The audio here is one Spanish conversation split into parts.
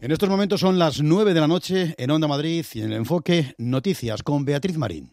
En estos momentos son las 9 de la noche en Onda Madrid y en el enfoque Noticias con Beatriz Marín.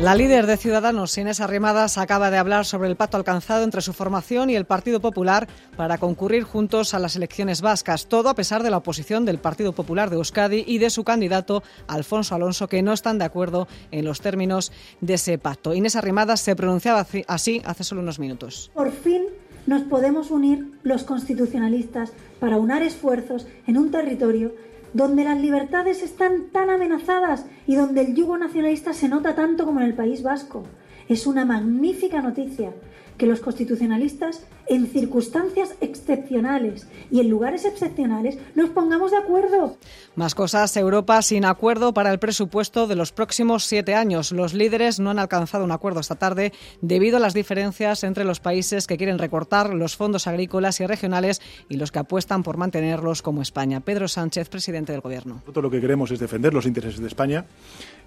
La líder de Ciudadanos, Inés Arrimadas, acaba de hablar sobre el pacto alcanzado entre su formación y el Partido Popular para concurrir juntos a las elecciones vascas. Todo a pesar de la oposición del Partido Popular de Euskadi y de su candidato, Alfonso Alonso, que no están de acuerdo en los términos de ese pacto. Inés Arrimadas se pronunciaba así hace solo unos minutos. Por fin nos podemos unir los constitucionalistas para unar esfuerzos en un territorio donde las libertades están tan amenazadas y donde el yugo nacionalista se nota tanto como en el País Vasco. Es una magnífica noticia que los constitucionalistas, en circunstancias excepcionales y en lugares excepcionales, nos pongamos de acuerdo. Más cosas, Europa sin acuerdo para el presupuesto de los próximos siete años. Los líderes no han alcanzado un acuerdo esta tarde debido a las diferencias entre los países que quieren recortar los fondos agrícolas y regionales y los que apuestan por mantenerlos como España. Pedro Sánchez, presidente del Gobierno. Nosotros lo que queremos es defender los intereses de España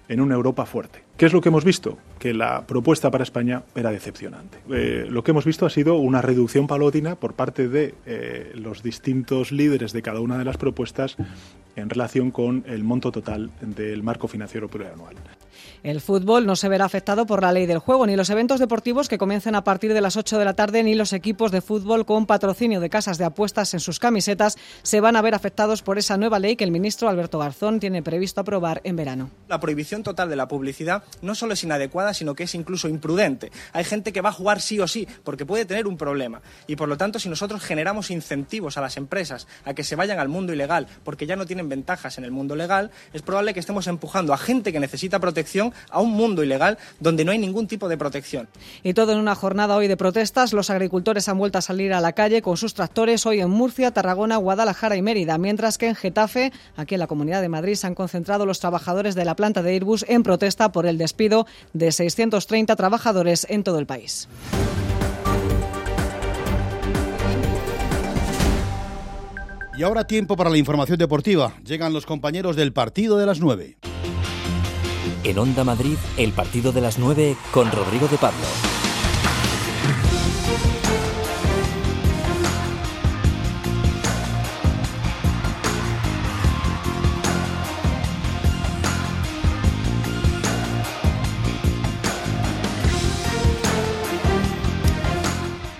en una Europa fuerte. ¿Qué es lo que hemos visto? Que la propuesta para España era decepcionante. Eh, lo que hemos visto ha sido una reducción palotina por parte de eh, los distintos líderes de cada una de las propuestas en relación con el monto total del marco financiero plurianual. El fútbol no se verá afectado por la ley del juego, ni los eventos deportivos que comiencen a partir de las 8 de la tarde, ni los equipos de fútbol con patrocinio de casas de apuestas en sus camisetas se van a ver afectados por esa nueva ley que el ministro Alberto Garzón tiene previsto aprobar en verano. La prohibición total de la publicidad no solo es inadecuada, sino que es incluso imprudente. Hay gente que va a jugar sí o sí porque puede tener un problema. Y por lo tanto, si nosotros generamos incentivos a las empresas a que se vayan al mundo ilegal porque ya no tienen ventajas en el mundo legal, es probable que estemos empujando a gente que necesita protección a un mundo ilegal donde no hay ningún tipo de protección. Y todo en una jornada hoy de protestas. Los agricultores han vuelto a salir a la calle con sus tractores hoy en Murcia, Tarragona, Guadalajara y Mérida, mientras que en Getafe, aquí en la Comunidad de Madrid, se han concentrado los trabajadores de la planta de Airbus en protesta por el despido de 630 trabajadores en todo el país. Y ahora tiempo para la información deportiva. Llegan los compañeros del partido de las 9. En Onda Madrid, el partido de las 9 con Rodrigo de Pablo.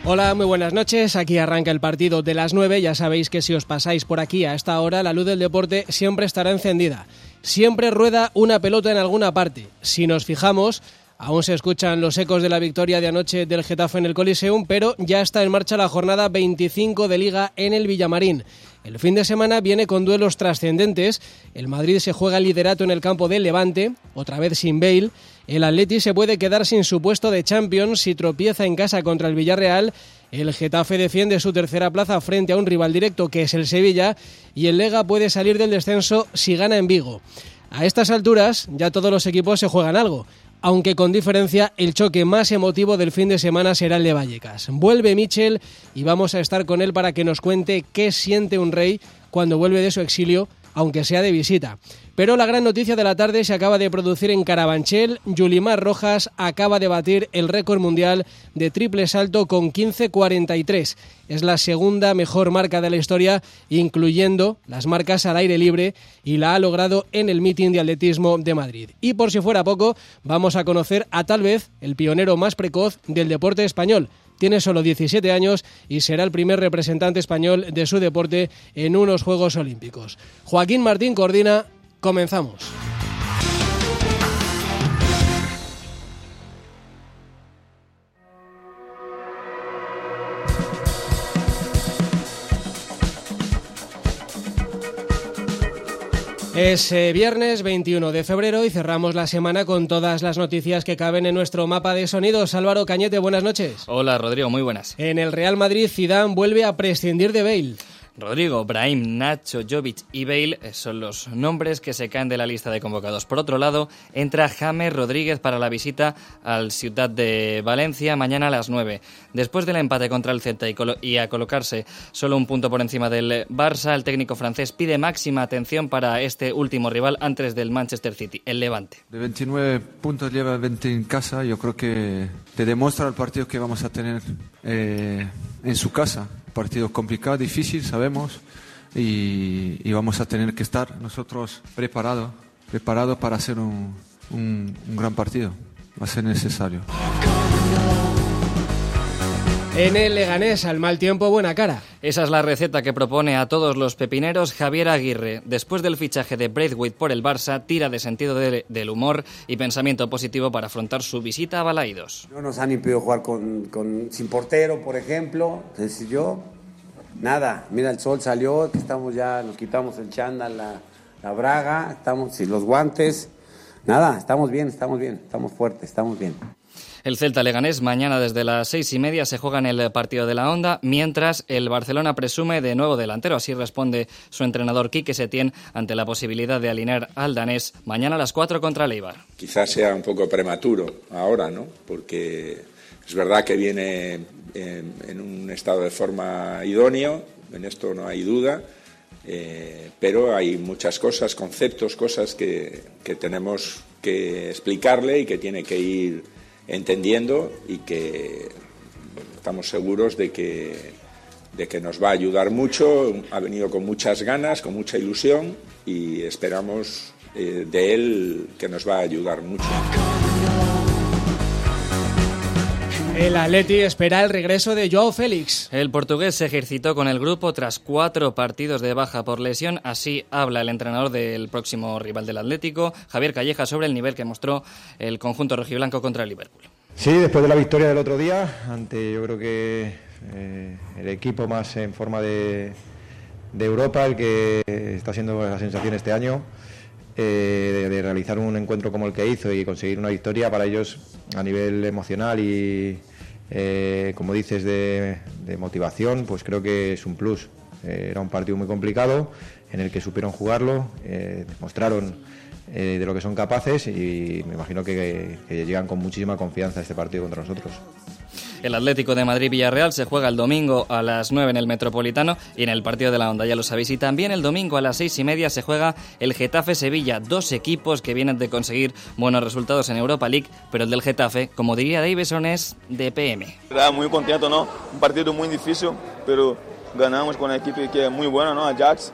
Hola, muy buenas noches. Aquí arranca el partido de las 9. Ya sabéis que si os pasáis por aquí a esta hora, la luz del deporte siempre estará encendida. Siempre rueda una pelota en alguna parte. Si nos fijamos, aún se escuchan los ecos de la victoria de anoche del Getafe en el Coliseum, pero ya está en marcha la jornada 25 de Liga en el Villamarín. El fin de semana viene con duelos trascendentes. El Madrid se juega el liderato en el campo del Levante, otra vez sin Bale. El Atleti se puede quedar sin su puesto de Champions si tropieza en casa contra el Villarreal. El Getafe defiende su tercera plaza frente a un rival directo que es el Sevilla. Y el Lega puede salir del descenso si gana en Vigo. A estas alturas ya todos los equipos se juegan algo aunque con diferencia el choque más emotivo del fin de semana será el de Vallecas. Vuelve Michel y vamos a estar con él para que nos cuente qué siente un rey cuando vuelve de su exilio, aunque sea de visita. Pero la gran noticia de la tarde se acaba de producir en Carabanchel. Yulimar Rojas acaba de batir el récord mundial de triple salto con 15.43. Es la segunda mejor marca de la historia, incluyendo las marcas al aire libre, y la ha logrado en el meeting de atletismo de Madrid. Y por si fuera poco, vamos a conocer a tal vez el pionero más precoz del deporte español tiene solo 17 años y será el primer representante español de su deporte en unos Juegos Olímpicos. Joaquín Martín coordina Comenzamos. Es eh, viernes 21 de febrero y cerramos la semana con todas las noticias que caben en nuestro mapa de sonidos. Álvaro Cañete, buenas noches. Hola Rodrigo, muy buenas. En el Real Madrid, Zidane vuelve a prescindir de Bale. Rodrigo, Brahim, Nacho, Jovic y Bale eh, son los nombres que se caen de la lista de convocados. Por otro lado, entra James Rodríguez para la visita al Ciudad de Valencia mañana a las 9. Después del empate contra el Celta y, a colocarse solo un punto por encima del Barça, el técnico francés pide máxima atención para este último rival antes del Manchester City, el Levante. De 29 puntos lleva 20 en casa, yo creo que te demuestra el partido que vamos a tener eh, en su casa partido complicado, difícil, sabemos, y, vamos a tener que estar nosotros preparados para hacer un, un, gran partido. Va a ser necesario. En el Leganés, al mal tiempo, buena cara. Esa es la receta que propone a todos los pepineros Javier Aguirre. Después del fichaje de Braithwaite por el Barça, tira de sentido del humor y pensamiento positivo para afrontar su visita a Balaidos. No nos han impedido jugar con, sin portero, por ejemplo. yo, nada, mira, el sol salió, estamos ya, nos quitamos el chándal, la, la braga, estamos, y los guantes. Nada, estamos bien, estamos bien, estamos fuertes, estamos bien. El Celta Leganés mañana desde las seis y media se juega en el partido de la Onda, mientras el Barcelona presume de nuevo delantero. Así responde su entrenador Quique Setién ante la posibilidad de alinear al danés mañana a las cuatro contra Leibar. Quizás sea un poco prematuro ahora, ¿no? Porque es verdad que viene en, un estado de forma idóneo, en esto no hay duda. Eh, pero hay muchas cosas, conceptos, cosas que, que tenemos que explicarle y que tiene que ir entendiendo y que estamos seguros de que, de que nos va a ayudar mucho. Ha venido con muchas ganas, con mucha ilusión y esperamos eh, de él que nos va a ayudar mucho. El Atleti espera el regreso de Joao Félix. El portugués se ejercitó con el grupo tras cuatro partidos de baja por lesión. Así habla el entrenador del próximo rival del Atlético, Javier Calleja, sobre el nivel que mostró el conjunto rojiblanco contra el Liverpool. Sí, después de la victoria del otro día, ante yo creo que eh, el equipo más en forma de, de, Europa, el que está siendo la sensación este año. Eh, de, realizar un encuentro como el que hizo y conseguir una victoria para ellos a nivel emocional y, eh, como dices, de, motivación, pues creo que es un plus. Eh, era un partido muy complicado en el que supieron jugarlo, demostraron de lo que son capaces y me imagino que llegan con muchísima confianza a este partido contra nosotros. El Atlético de Madrid-Villarreal se juega el domingo a las 9 en el Metropolitano y en el partido de la Onda, ya lo sabéis. Y también el domingo a las seis y media se juega el Getafe-Sevilla, dos equipos que vienen de conseguir buenos resultados en Europa League, pero el del Getafe, como diría Davison, es de PM. Muy contento, ¿no? Un partido muy difícil, pero ganamos con una equipo que es muy buena, ¿no? Ajax.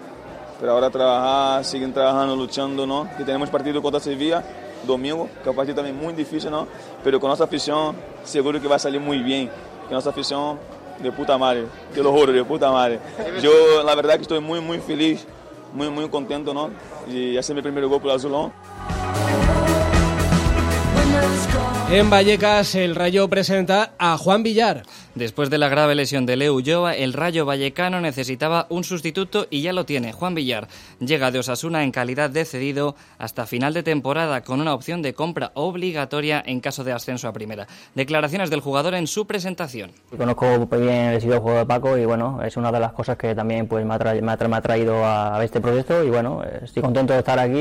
Pero ahora trabajar, siguen trabajando, luchando, ¿no? Que tenemos partido contra Sevilla domingo, que é um partido também muito difícil, não? Pero com nossa afição, seguro que vai sair muito bem. Que nossa afição de puta madre, que horror, de puta madre. Eu, na verdade, estou muito, muito feliz, muito contente, não? E esse é meu primeiro gol pelo Azulão. En Vallecas, el Rayo presenta a Juan Villar. Después de la grave lesión de Leo Ulloa, el Rayo Vallecano necesitaba un sustituto y ya lo tiene. Juan Villar llega de Osasuna en calidad de cedido hasta final de temporada con una opción de compra obligatoria en caso de ascenso a primera. Declaraciones del jugador en su presentación. Conozco bien el estilo de juego de Paco y bueno, es una de las cosas que también pues, me, ha traído a este proyecto y bueno, estoy contento de estar aquí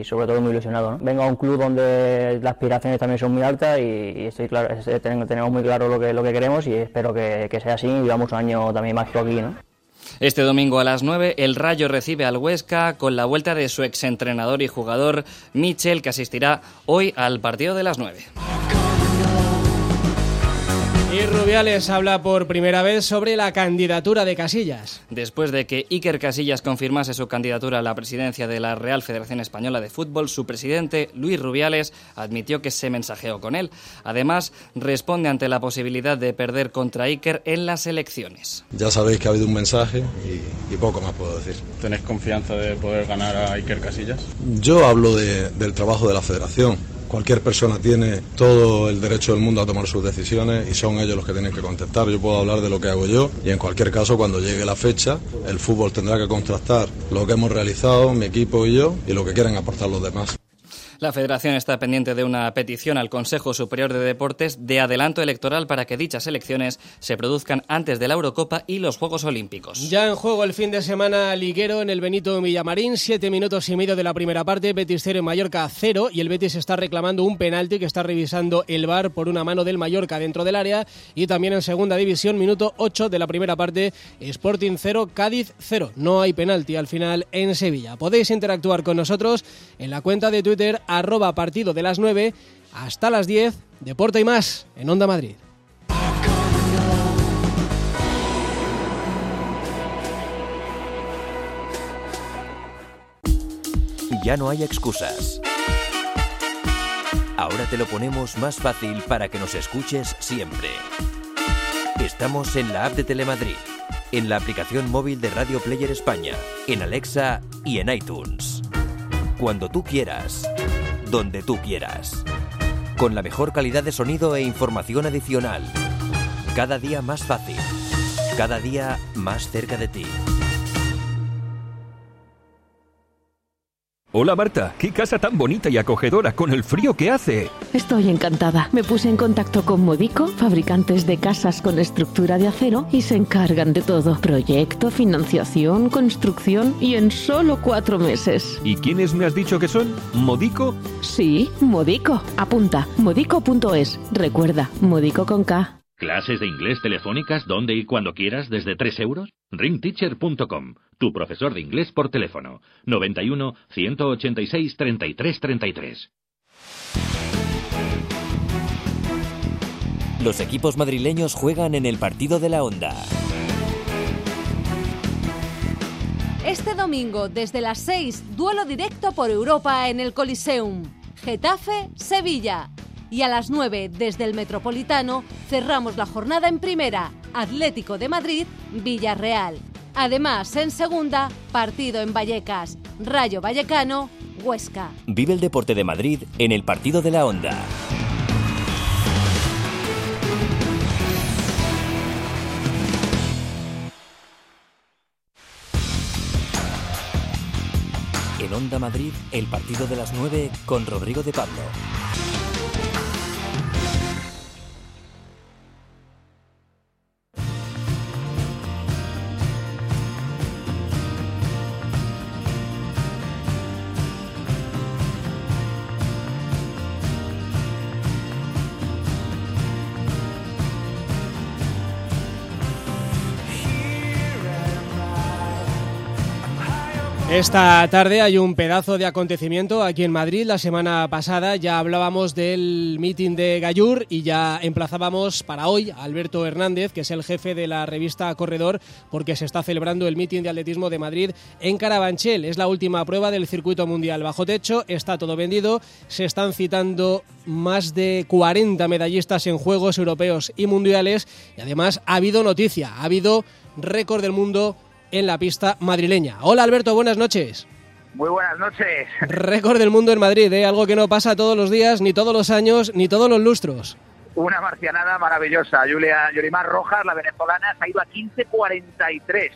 y sobre todo muy ilusionado. Vengo a un club donde las aspiraciones también son muy altas y, estoy claro, tenemos muy claro lo que, lo que queremos y espero que, sea así y vivamos un año también mágico aquí, ¿no? Este domingo a las 9 el Rayo recibe al Huesca con la vuelta de su exentrenador y jugador Michel que asistirá hoy al partido de las 9. Y Rubiales habla por primera vez sobre la candidatura de Casillas. Después de que Iker Casillas confirmase su candidatura a la presidencia de la Real Federación Española de Fútbol, su presidente, Luis Rubiales, admitió que se mensajeó con él. Además, responde ante la posibilidad de perder contra Iker en las elecciones. Ya sabéis que ha habido un mensaje y, poco más puedo decir. ¿Tenés confianza de poder ganar a Iker Casillas? Yo hablo del trabajo de la federación Cualquier persona tiene todo el derecho del mundo a tomar sus decisiones y son ellos los que tienen que contestar. Yo puedo hablar de lo que hago yo y en cualquier caso cuando llegue la fecha el fútbol tendrá que contrastar lo que hemos realizado, mi equipo y yo, y lo que quieren aportar los demás. La Federación está pendiente de una petición al Consejo Superior de Deportes de adelanto electoral para que dichas elecciones se produzcan antes de la Eurocopa y los Juegos Olímpicos. Ya en juego el fin de semana liguero en el Benito Villamarín, siete minutos y medio de la primera parte, Betis 0 en Mallorca 0 y el Betis está reclamando un penalti que está revisando el VAR por una mano del Mallorca dentro del área y también en segunda división, minuto 8 de la primera parte, Sporting 0, Cádiz 0. No hay penalti al final en Sevilla. Podéis interactuar con nosotros en la cuenta de Twitter arroba partido de las 9 hasta las 10, Deporte y más en Onda Madrid. Ya no hay excusas. Ahora te lo ponemos más fácil para que nos escuches siempre. Estamos en la app de Telemadrid, en la aplicación móvil de Radio Player España, en Alexa y en iTunes. Cuando tú quieras, donde tú quieras. Con la mejor calidad de sonido e información adicional. Cada día más fácil. Cada día más cerca de ti. Hola Marta, qué casa tan bonita y acogedora con el frío que hace. Estoy encantada. Me puse en contacto con Modico, fabricantes de casas con estructura de acero, y se encargan de todo. Proyecto, financiación, construcción y en solo cuatro meses. ¿Y quiénes me has dicho que son? ¿Modico? Sí, Modico. Apunta, modico.es. Recuerda, Modico con K. ¿Clases de inglés telefónicas donde y cuando quieras desde 3 euros? ringteacher.com, tu profesor de inglés por teléfono. 91 186 33 33. Los equipos madrileños juegan en el partido de la Onda. Este domingo, desde las 6, duelo directo por Europa en el Coliseum. Getafe-Sevilla. Y a las 9, desde el Metropolitano, cerramos la jornada en primera. Atlético de Madrid, Villarreal. Además, en segunda, partido en Vallecas. Rayo Vallecano, Huesca. Vive el deporte de Madrid en el partido de la Onda. En Onda Madrid, el partido de las 9 con Rodrigo de Pablo. Esta tarde hay un pedazo de acontecimiento aquí en Madrid. La semana pasada ya hablábamos del meeting de Gallur y ya emplazábamos para hoy a Alberto Hernández, que es el jefe de la revista Corredor, porque se está celebrando el meeting de atletismo de Madrid en Carabanchel. Es la última prueba del circuito mundial bajo techo, está todo vendido, se están citando más de 40 medallistas en Juegos Europeos y Mundiales y además ha habido noticia, ha habido récord del mundo en la pista madrileña. Hola Alberto, buenas noches. Muy buenas noches. Récord del mundo en Madrid, ¿eh? algo que no pasa todos los días, ni todos los años, ni todos los lustros. Una marcianada maravillosa. Julia Yorimar Rojas, la venezolana, se ha ido a 15.43.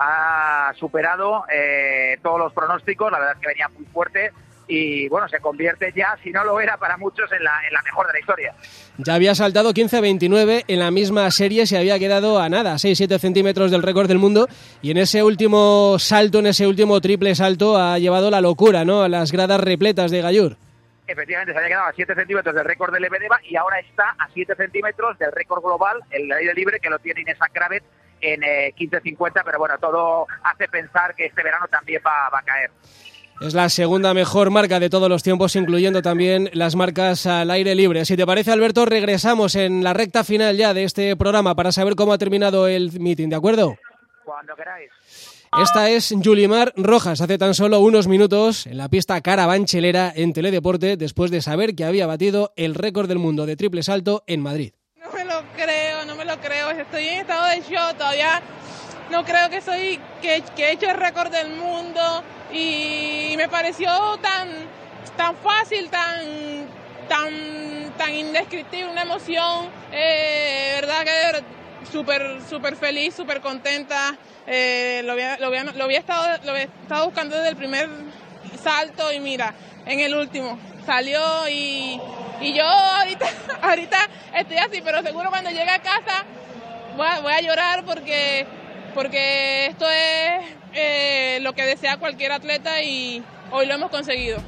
Ha superado eh, todos los pronósticos, la verdad es que venía muy fuerte y bueno, se convierte ya, si no lo era para muchos, en la, en la mejor de la historia. Ya había saltado 15-29 en la misma serie, se había quedado a nada, 6-7 centímetros del récord del mundo y en ese último salto, en ese último triple salto ha llevado la locura, ¿no? A las gradas repletas de Gallur. Efectivamente, se había quedado a 7 centímetros del récord de Lebedeva y ahora está a 7 centímetros del récord global, el aire libre, que lo tiene Inés Kravet en eh, 15.50, pero bueno, todo hace pensar que este verano también va, va a caer. Es la segunda mejor marca de todos los tiempos, incluyendo también las marcas al aire libre. Si te parece, Alberto, regresamos en la recta final ya de este programa para saber cómo ha terminado el meeting, ¿de acuerdo? Cuando queráis. Esta es Yulimar Rojas, hace tan solo unos minutos en la pista carabanchelera en Teledeporte, después de saber que había batido el récord del mundo de triple salto en Madrid. No me lo creo, no me lo creo. Estoy en estado de shock todavía. No creo que soy que, que he hecho el récord del mundo y me pareció tan, tan fácil, tan, tan, tan indescriptible, una emoción, eh, verdad que súper súper feliz, súper contenta. Eh, lo, había, lo, había, lo, había estado, lo había buscando desde el primer salto y mira, en el último. salió y, y yo ahorita, ahorita estoy así, pero seguro cuando llegue a casa voy a, voy a llorar porque, porque esto es eh, lo que desea cualquier atleta y hoy lo hemos conseguido.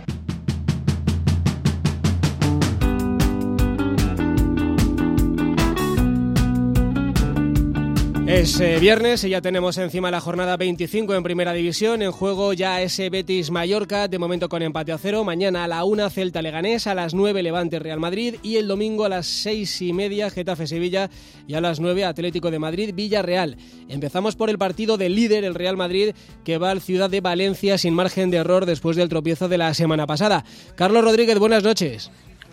Es eh, viernes y ya tenemos encima la jornada 25 en Primera División. En juego ya ese Betis Mallorca, de momento con empate a cero. Mañana a la 1 Celta Leganés, a las 9 Levante Real Madrid y el domingo a las 6 y media Getafe Sevilla y a las 9 Atlético de Madrid Villarreal. Empezamos por el partido del líder, el Real Madrid, que va al Ciudad de Valencia sin margen de error después del tropiezo de la semana pasada. Carlos Rodríguez, buenas noches.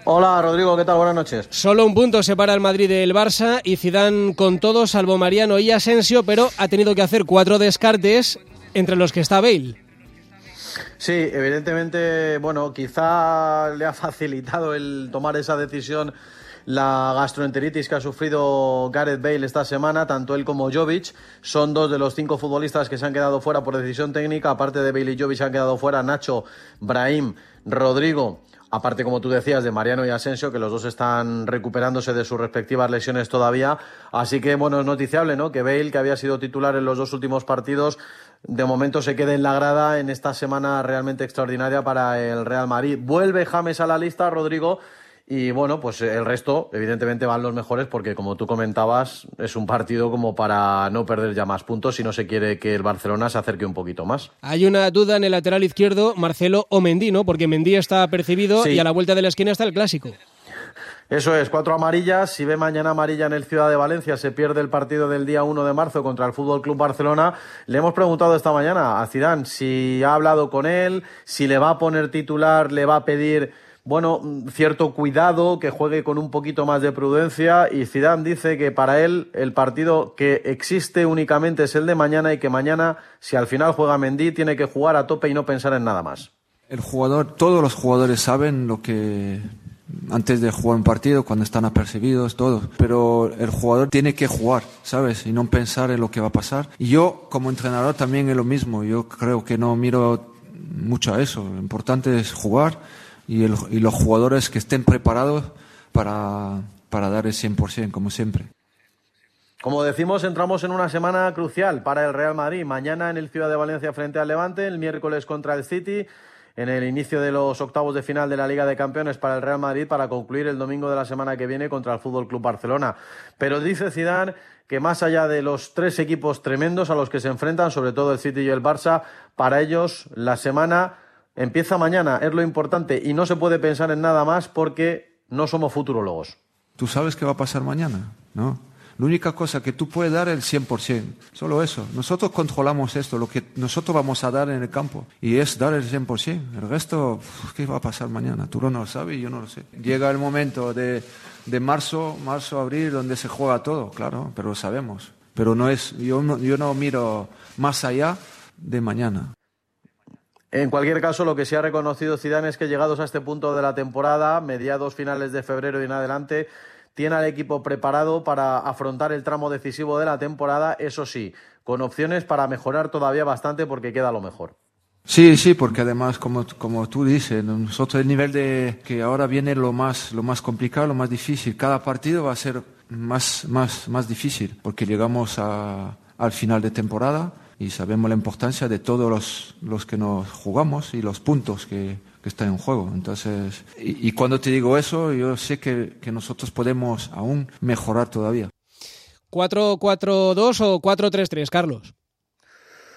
Hola Rodrigo, ¿qué tal? Buenas noches. Solo un punto separa al Madrid del Barça y Zidane con todo, salvo Mariano y Asensio, pero ha tenido que hacer cuatro descartes entre los que está Bale. Sí, evidentemente, bueno, quizá le ha facilitado el tomar esa decisión la gastroenteritis que ha sufrido Gareth Bale esta semana, tanto él como Jovic, son dos de los cinco futbolistas que se han quedado fuera por decisión técnica, aparte de Bale y Jovic se han quedado fuera Nacho, Brahim, Rodrigo Aparte, como tú decías, de Mariano y Asensio, que los dos están recuperándose de sus respectivas lesiones todavía. Así que, bueno, es noticiable, ¿no? Que Bale, que había sido titular en los dos últimos partidos, de momento se quede en la grada en esta semana realmente extraordinaria para el Real Madrid. Vuelve James a la lista, Rodrigo, y bueno, pues el resto, evidentemente, van los mejores porque, como tú comentabas, es un partido como para no perder ya más puntos si no se quiere que el Barcelona se acerque un poquito más. Hay una duda en el lateral izquierdo, Marcelo o Mendy, ¿no? Porque Mendy está apercibido y a la vuelta de la esquina está el clásico. Eso es, cuatro amarillas. Si ve mañana amarilla en el Ciudad de Valencia, se pierde el partido del día 1 de marzo contra el Fútbol Club Barcelona. Le hemos preguntado esta mañana a Zidane si ha hablado con él, si le va a poner titular, le va a pedir bueno, cierto cuidado, que juegue con un poquito más de prudencia y Zidane dice que para él el partido que existe únicamente es el de mañana y que mañana, si al final juega Mendy, tiene que jugar a tope y no pensar en nada más. El jugador, todos los jugadores saben lo que antes de jugar un partido, cuando están apercibidos, todo. Pero el jugador tiene que jugar, ¿sabes? Y no pensar en lo que va a pasar. Y yo, como entrenador, también es lo mismo. Yo creo que no miro mucho a eso. Lo importante es jugar y, los jugadores que estén preparados para, para dar el 100%, como siempre. Como decimos, entramos en una semana crucial para el Real Madrid. Mañana en el Ciudad de Valencia frente al Levante, el miércoles contra el City, en el inicio de los octavos de final de la Liga de Campeones para el Real Madrid para concluir el domingo de la semana que viene contra el Fútbol Club Barcelona. Pero dice Zidane que más allá de los tres equipos tremendos a los que se enfrentan, sobre todo el City y el Barça, para ellos la semana Empieza mañana, es lo importante, y no se puede pensar en nada más porque no somos futurólogos. Tú sabes qué va a pasar mañana, ¿no? La única cosa que tú puedes dar es el 100%, solo eso. Nosotros controlamos esto, lo que nosotros vamos a dar en el campo, y es dar el 100%. El resto, ¿qué va a pasar mañana? Tú no lo sabes y yo no lo sé. Llega el momento de, marzo, marzo, abril, donde se juega todo, claro, pero lo sabemos. Pero no es, yo no miro más allá de mañana. En cualquier caso, lo que se ha reconocido Zidane es que llegados a este punto de la temporada, mediados finales de febrero y en adelante, tiene al equipo preparado para afrontar el tramo decisivo de la temporada, eso sí, con opciones para mejorar todavía bastante porque queda lo mejor. Sí, sí, porque además, como, como tú dices, nosotros el nivel de que ahora viene lo más, lo más complicado, lo más difícil. Cada partido va a ser más, más, más difícil porque llegamos a, al final de temporada y sabemos la importancia de todos los, los que nos jugamos y los puntos que, que están en juego. Entonces, y, y, cuando te digo eso, yo sé que, que nosotros podemos aún mejorar todavía. ¿4-4-2 o 4-3-3, Carlos?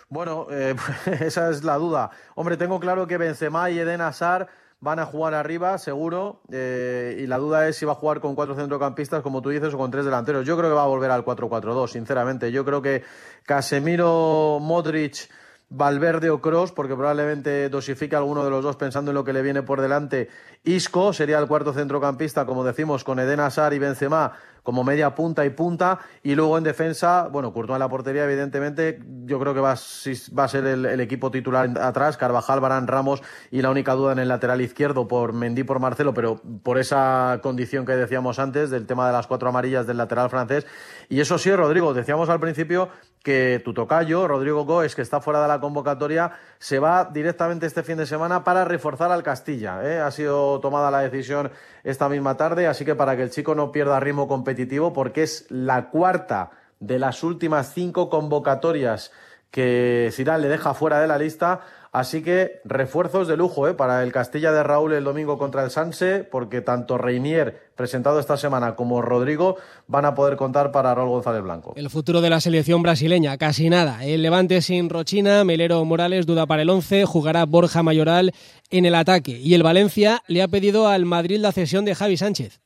Bueno, eh, esa es la duda. Hombre, tengo claro que Benzema y Eden Hazard van a jugar arriba, seguro, eh, y la duda es si va a jugar con cuatro centrocampistas, como tú dices, o con tres delanteros. Yo creo que va a volver al 4-4-2, sinceramente. Yo creo que Casemiro, Modric, Valverde o Cross, porque probablemente dosifique alguno de los dos pensando en lo que le viene por delante. Isco sería el cuarto centrocampista, como decimos, con Eden Hazard y Benzema como media punta y punta. Y luego en defensa, bueno, Courtois en la portería, evidentemente, yo creo que va, va a ser el, equipo titular atrás. Carvajal, Barán, Ramos y la única duda en el lateral izquierdo por Mendy, por Marcelo, pero por esa condición que decíamos antes del tema de las cuatro amarillas del lateral francés. Y eso sí, Rodrigo, decíamos al principio que tu tocayo, Rodrigo Góez, que está fuera de la convocatoria, se va directamente este fin de semana para reforzar al Castilla. ¿eh? Ha sido tomada la decisión esta misma tarde, así que para que el chico no pierda ritmo competitivo, porque es la cuarta de las últimas cinco convocatorias que Zidane le deja fuera de la lista, Así que refuerzos de lujo ¿eh? para el Castilla de Raúl el domingo contra el Sanse, porque tanto Reinier, presentado esta semana, como Rodrigo van a poder contar para Raúl González Blanco. El futuro de la selección brasileña, casi nada. El Levante sin Rochina, Melero Morales duda para el 11, jugará Borja Mayoral en el ataque. Y el Valencia le ha pedido al Madrid la cesión de Javi Sánchez.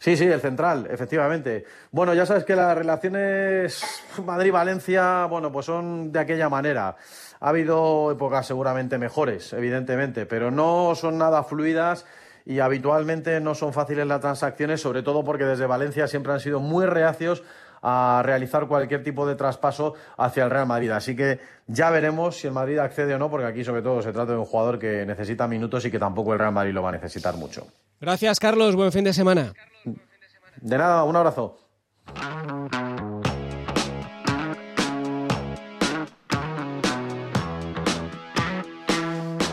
Sí, sí, el central, efectivamente. Bueno, ya sabes que las relaciones Madrid-Valencia, bueno, pues son de aquella manera. Ha habido épocas seguramente mejores, evidentemente, pero no son nada fluidas y habitualmente no son fáciles las transacciones, sobre todo porque desde Valencia siempre han sido muy reacios a realizar cualquier tipo de traspaso hacia el Real Madrid. Así que ya veremos si el Madrid accede o no, porque aquí sobre todo se trata de un jugador que necesita minutos y que tampoco el Real Madrid lo va a necesitar mucho. Gracias, Carlos. Buen fin de semana. De nada, un abrazo.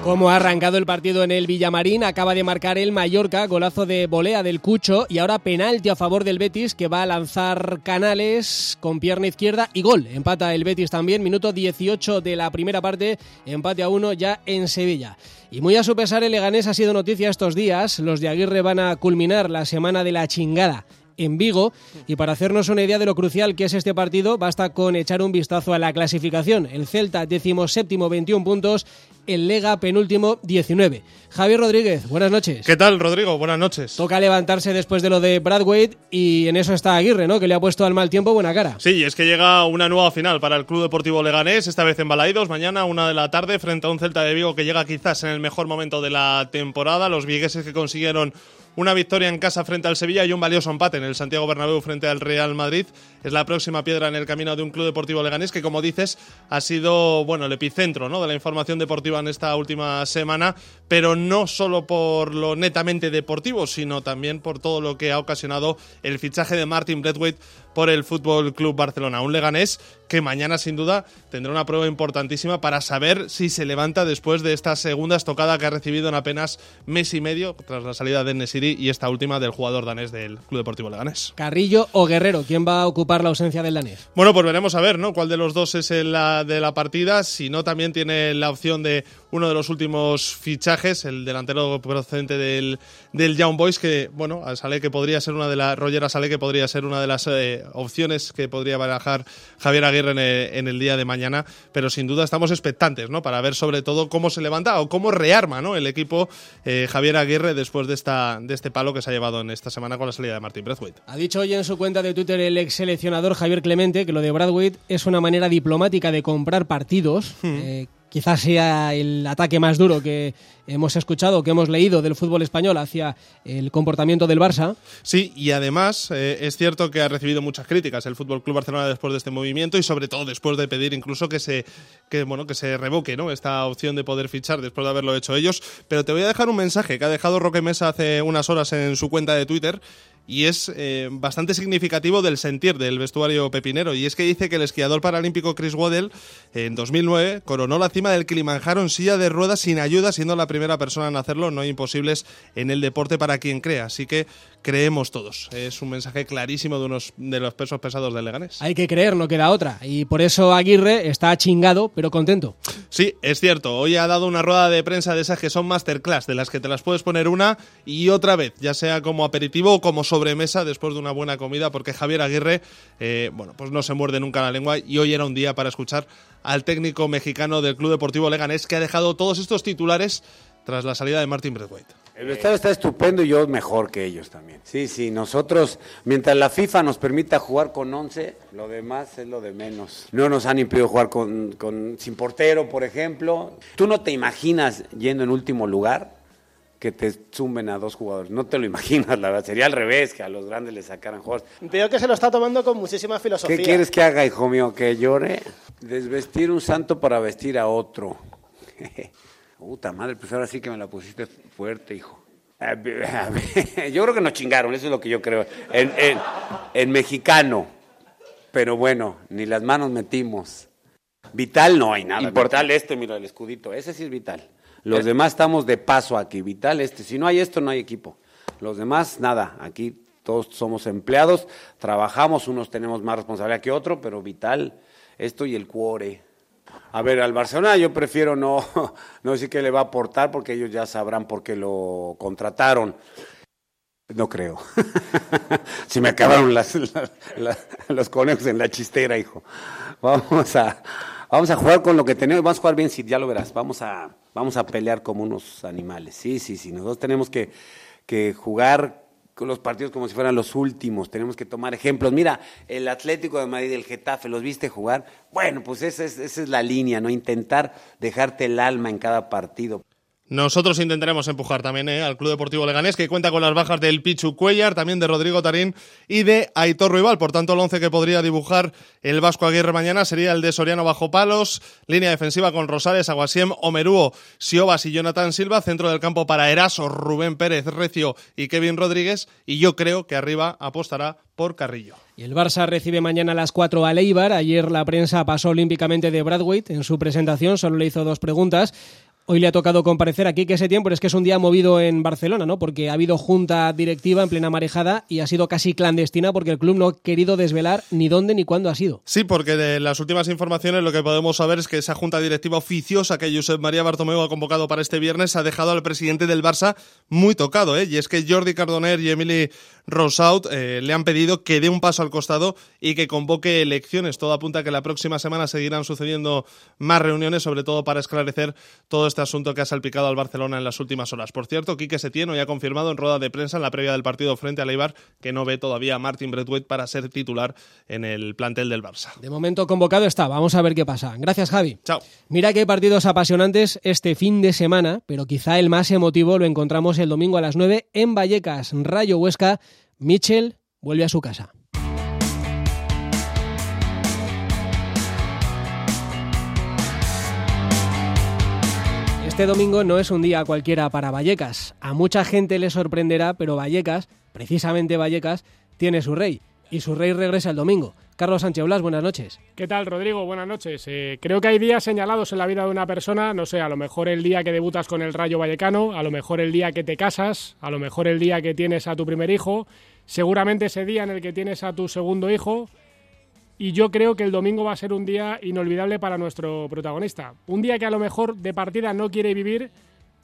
Como ha arrancado el partido en el Villamarín, acaba de marcar el Mallorca, golazo de volea del Cucho y ahora penalti a favor del Betis que va a lanzar Canales con pierna izquierda y gol. Empata el Betis también, minuto 18 de la primera parte, empate a uno ya en Sevilla. Y muy a su pesar el Leganés ha sido noticia estos días, los de Aguirre van a culminar la semana de la chingada en Vigo. Y para hacernos una idea de lo crucial que es este partido, basta con echar un vistazo a la clasificación. El Celta, décimo séptimo, 21 puntos. El Lega, penúltimo, 19. Javier Rodríguez, buenas noches. ¿Qué tal, Rodrigo? Buenas noches. Toca levantarse después de lo de Bradway y en eso está Aguirre, ¿no? Que le ha puesto al mal tiempo buena cara. Sí, es que llega una nueva final para el Club Deportivo Leganés, esta vez en Balaidos, mañana una de la tarde, frente a un Celta de Vigo que llega quizás en el mejor momento de la temporada. Los vigueses que consiguieron una victoria en casa frente al Sevilla y un valioso empate en el Santiago Bernabéu frente al Real Madrid. Es la próxima piedra en el camino de un club deportivo leganés que, como dices, ha sido bueno el epicentro ¿no? de la información deportiva en esta última semana, pero no solo por lo netamente deportivo, sino también por todo lo que ha ocasionado el fichaje de Martin Braithwaite por el Fútbol Club Barcelona. Un Leganés que mañana sin duda tendrá una prueba importantísima para saber si se levanta después de esta segunda estocada que ha recibido en apenas mes y medio tras la salida de Nesiri y esta última del jugador danés del Club Deportivo Leganés. Carrillo o Guerrero, ¿quién va a ocupar la ausencia del danés? Bueno, pues veremos a ver, ¿no? Cuál de los dos es el de la partida, si no también tiene la opción de uno de los últimos fichajes, el delantero procedente del, del Young Boys, que, bueno, sale que podría ser una de las, Roger sale que podría ser una de las eh, opciones que podría barajar Javier Aguirre en el, día de mañana, pero sin duda estamos expectantes, ¿no? Para ver sobre todo cómo se levanta o cómo rearma, ¿no? El equipo eh, Javier Aguirre después de, esta, de este palo que se ha llevado en esta semana con la salida de Martin Brathwaite. Ha dicho hoy en su cuenta de Twitter el ex seleccionador Javier Clemente que lo de Brathwaite es una manera diplomática de comprar partidos. Hmm. Eh, quizás sea el ataque más duro que hemos escuchado, que hemos leído del fútbol español hacia el comportamiento del Barça. Sí, y además eh, es cierto que ha recibido muchas críticas el Fútbol Club Barcelona después de este movimiento y sobre todo después de pedir incluso que se que bueno, que se revoque, ¿no? esta opción de poder fichar después de haberlo hecho ellos, pero te voy a dejar un mensaje que ha dejado Roque Mesa hace unas horas en su cuenta de Twitter y es eh, bastante significativo del sentir del vestuario pepinero. Y es que dice que el esquiador paralímpico Chris Waddell en 2009 coronó la cima del Kilimanjaro en silla de ruedas sin ayuda, siendo la primera persona en hacerlo. No imposibles en el deporte para quien crea. Así que creemos todos. Es un mensaje clarísimo de unos de los pesos pesados del Leganés. Hay que creer, no queda otra. Y por eso Aguirre está chingado, pero contento. Sí, es cierto. Hoy ha dado una rueda de prensa de esas que son masterclass, de las que te las puedes poner una y otra vez, ya sea como aperitivo o como sobremesa después de una buena comida, porque Javier Aguirre, eh, bueno, pues no se muerde nunca la lengua y hoy era un día para escuchar al técnico mexicano del Club Deportivo Leganés que ha dejado todos estos titulares tras la salida de Martin Braithwaite. El estado está estupendo y yo mejor que ellos también. Sí, sí, nosotros, mientras la FIFA nos permita jugar con 11, lo demás es lo de menos. No nos han impedido jugar con, con sin portero, por ejemplo. Tú no te imaginas yendo en último lugar que te sumen a dos jugadores. No te lo imaginas, la verdad. Sería al revés, que a los grandes le sacaran jugadores. Veo que se lo está tomando con muchísima filosofía. ¿Qué quieres que haga, hijo mío? ¿Que llore? Desvestir un santo para vestir a otro. Puta madre, pues ahora sí que me la pusiste fuerte, hijo. Yo creo que nos chingaron, eso es lo que yo creo. En, en- en mexicano. Pero bueno, ni las manos metimos. Vital no hay nada. Vital este, mira el escudito. Ese sí es vital. Los demás estamos de paso aquí. Vital este. Si no hay esto, no hay equipo. Los demás, nada. Aquí todos somos empleados, trabajamos, unos tenemos más responsabilidad que otro, pero vital esto y el cuore. A ver, al Barcelona yo prefiero no, no decir que le va a aportar porque ellos ya sabrán por qué lo contrataron. No creo. si me acabaron las, los conejos en la chistera, hijo. Vamos a, vamos a jugar con lo que tenemos. Vamos a jugar bien, sí, ya lo verás. Vamos a, vamos a pelear como unos animales. Sí, sí, sí. Nosotros tenemos que, que jugar los partidos como si fueran los últimos. Tenemos que tomar ejemplos. Mira, el Atlético de Madrid, el Getafe, ¿los viste jugar? Bueno, pues esa es, esa es la línea, ¿no? Intentar dejarte el alma en cada partido. Nosotros intentaremos empujar también eh, al Club Deportivo Leganés, que cuenta con las bajas del Pichu Cuellar, también de Rodrigo Tarín y de Aitor Rival. Por tanto, el once que podría dibujar el Vasco Aguirre mañana sería el de Soriano bajo palos, línea defensiva con Rosales, Aguasiem, Omerúo, Siobas y Jonathan Silva, centro del campo para Eraso, Rubén Pérez, Recio y Kevin Rodríguez. Y yo creo que arriba apostará por Carrillo. Y el Barça recibe mañana a las 4 al Eibar. Ayer la prensa pasó olímpicamente de Bradwaite en su presentación, solo le hizo dos preguntas. Hoy le ha tocado comparecer aquí que ese tiempo, pero es que es un día movido en Barcelona, ¿no? Porque ha habido junta directiva en plena marejada y ha sido casi clandestina porque el club no ha querido desvelar ni dónde ni cuándo ha sido. Sí, porque de las últimas informaciones lo que podemos saber es que esa junta directiva oficiosa que Josep María Bartomeu ha convocado para este viernes ha dejado al presidente del Barça muy tocado, ¿eh? Y es que Jordi Cardoner y Emily Rosaut eh, le han pedido que dé un paso al costado y que convoque elecciones. Todo apunta a que la próxima semana seguirán sucediendo más reuniones, sobre todo para esclarecer todo este asunto que ha salpicado al Barcelona en las últimas horas. Por cierto, Quique Setién hoy ha confirmado en rueda de prensa en la previa del partido frente al Eibar que no ve todavía a Martin Braithwaite para ser titular en el plantel del Barça. De momento convocado está, vamos a ver qué pasa. Gracias, Javi. Chao. Mira que hay partidos apasionantes este fin de semana, pero quizá el más emotivo lo encontramos el domingo a las 9 en Vallecas, Rayo Huesca. Michel vuelve a su casa. Este domingo no es un día cualquiera para Vallecas. A mucha gente le sorprenderá, pero Vallecas, precisamente Vallecas, tiene su rey. Y su rey regresa el domingo. Carlos Sánchez Blas, buenas noches. ¿Qué tal, Rodrigo? Buenas noches. Eh, creo que hay días señalados en la vida de una persona, no sé, a lo mejor el día que debutas con el Rayo Vallecano, a lo mejor el día que te casas, a lo mejor el día que tienes a tu primer hijo, seguramente ese día en el que tienes a tu segundo hijo. Y yo creo que el domingo va a ser un día inolvidable para nuestro protagonista. Un día que a lo mejor de partida no quiere vivir,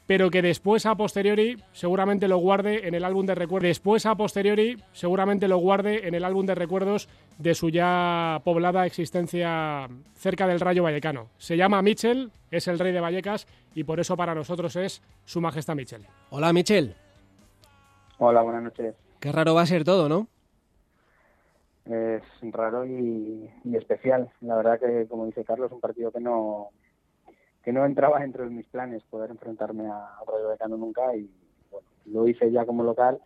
pero que después a posteriori seguramente lo guarde en el álbum de recuerdos. Después a posteriori seguramente lo guarde en el álbum de recuerdos de su ya poblada existencia cerca del Rayo Vallecano. Se llama Michel, es el rey de Vallecas y por eso para nosotros es Su Majestad Michel. Hola, Michel. Hola, buenas noches. Qué raro va a ser todo, ¿no? Es raro y, especial. La verdad que, como dice Carlos, un partido que no que no entraba dentro de mis planes poder enfrentarme a Rayo Vallecano nunca y bueno, lo hice ya como local,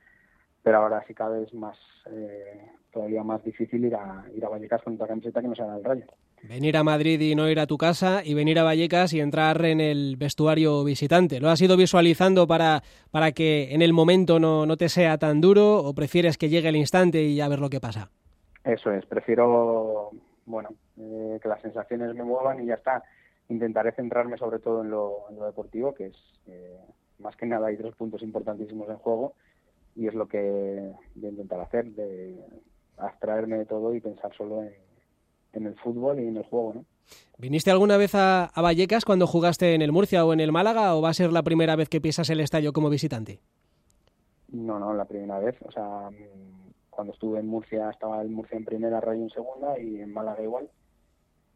pero ahora sí cada vez más eh, todavía más difícil ir a ir a Vallecas con otra camiseta que no sea el Rayo. Venir a Madrid y no ir a tu casa y venir a Vallecas y entrar en el vestuario visitante. ¿Lo has ido visualizando para, para que en el momento no, no te sea tan duro o prefieres que llegue el instante y ya ver lo que pasa? Eso es, prefiero bueno eh, que las sensaciones me muevan y ya está. Intentaré centrarme sobre todo en lo, en lo deportivo, que es eh, más que nada hay tres puntos importantísimos en juego y es lo que voy a intentar hacer, de abstraerme de todo y pensar solo en, en el fútbol y en el juego, ¿no? ¿Viniste alguna vez a, a Vallecas cuando jugaste en el Murcia o en el Málaga o va a ser la primera vez que pisas el estadio como visitante? No, no, la primera vez. O sea, cuando estuve en Murcia estaba el Murcia en primera, Rayo en segunda y en Málaga igual.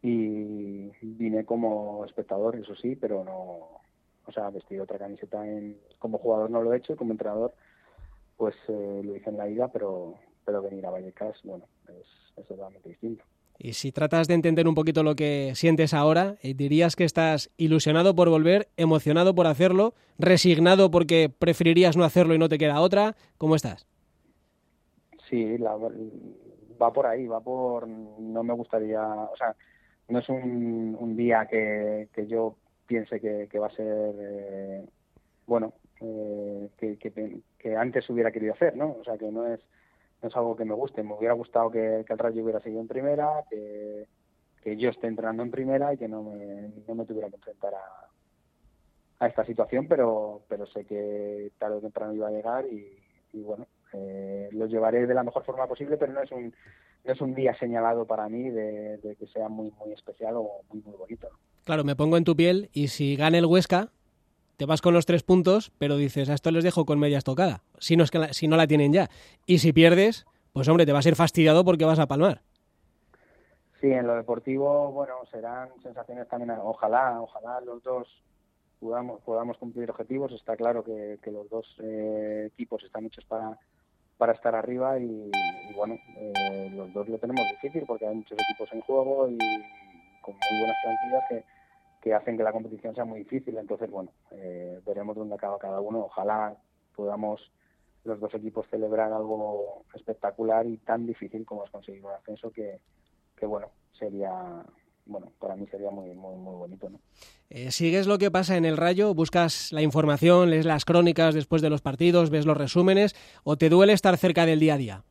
Y vine como espectador, eso sí, pero no, o sea, vestir otra camiseta en, como jugador no lo he hecho, como entrenador pues eh, lo hice en la ida, pero, pero venir a Vallecas, bueno, es, es totalmente distinto. Y si tratas de entender un poquito lo que sientes ahora, eh, dirías que estás ilusionado por volver, emocionado por hacerlo, resignado porque preferirías no hacerlo y no te queda otra. ¿Cómo estás? Sí, la, va por ahí, va por... No me gustaría... O sea, no es un, día que, que yo piense que, que va a ser... Eh, bueno, eh, que, que, antes hubiera querido hacer, ¿no? O sea, que no es no es algo que me guste. Me hubiera gustado que, el Rayo hubiera seguido en primera, que, que, yo esté entrenando en primera y que no me, no me tuviera que enfrentar a, a esta situación, pero, pero sé que tarde o temprano iba a llegar y, bueno, eh, lo llevaré de la mejor forma posible, pero no es un, no es un día señalado para mí de, de que sea muy, muy especial o muy, muy bonito. Claro, me pongo en tu piel y si gana el Huesca, te vas con los tres puntos, pero dices, a esto les dejo con media estocada, si no, es que la, si no la tienen ya. Y si pierdes, pues hombre, te vas a ir fastidiado porque vas a palmar. Sí, en lo deportivo, bueno, serán sensaciones también, ojalá, ojalá los dos podamos, podamos cumplir objetivos. Está claro que, que los dos eh, equipos están hechos para, para estar arriba y, y bueno, eh, los dos lo tenemos difícil porque hay muchos equipos en juego y con muy buenas plantillas que, que hacen que la competición sea muy difícil. Entonces, bueno, eh, veremos dónde acaba cada uno. Ojalá podamos los dos equipos celebrar algo espectacular y tan difícil como es conseguir un ascenso que, que bueno, sería bueno, para mí sería muy, muy, muy bonito. ¿no? Eh, ¿Sigues lo que pasa en el Rayo? ¿Buscas la información, lees las crónicas después de los partidos, ves los resúmenes o te duele estar cerca del día a día?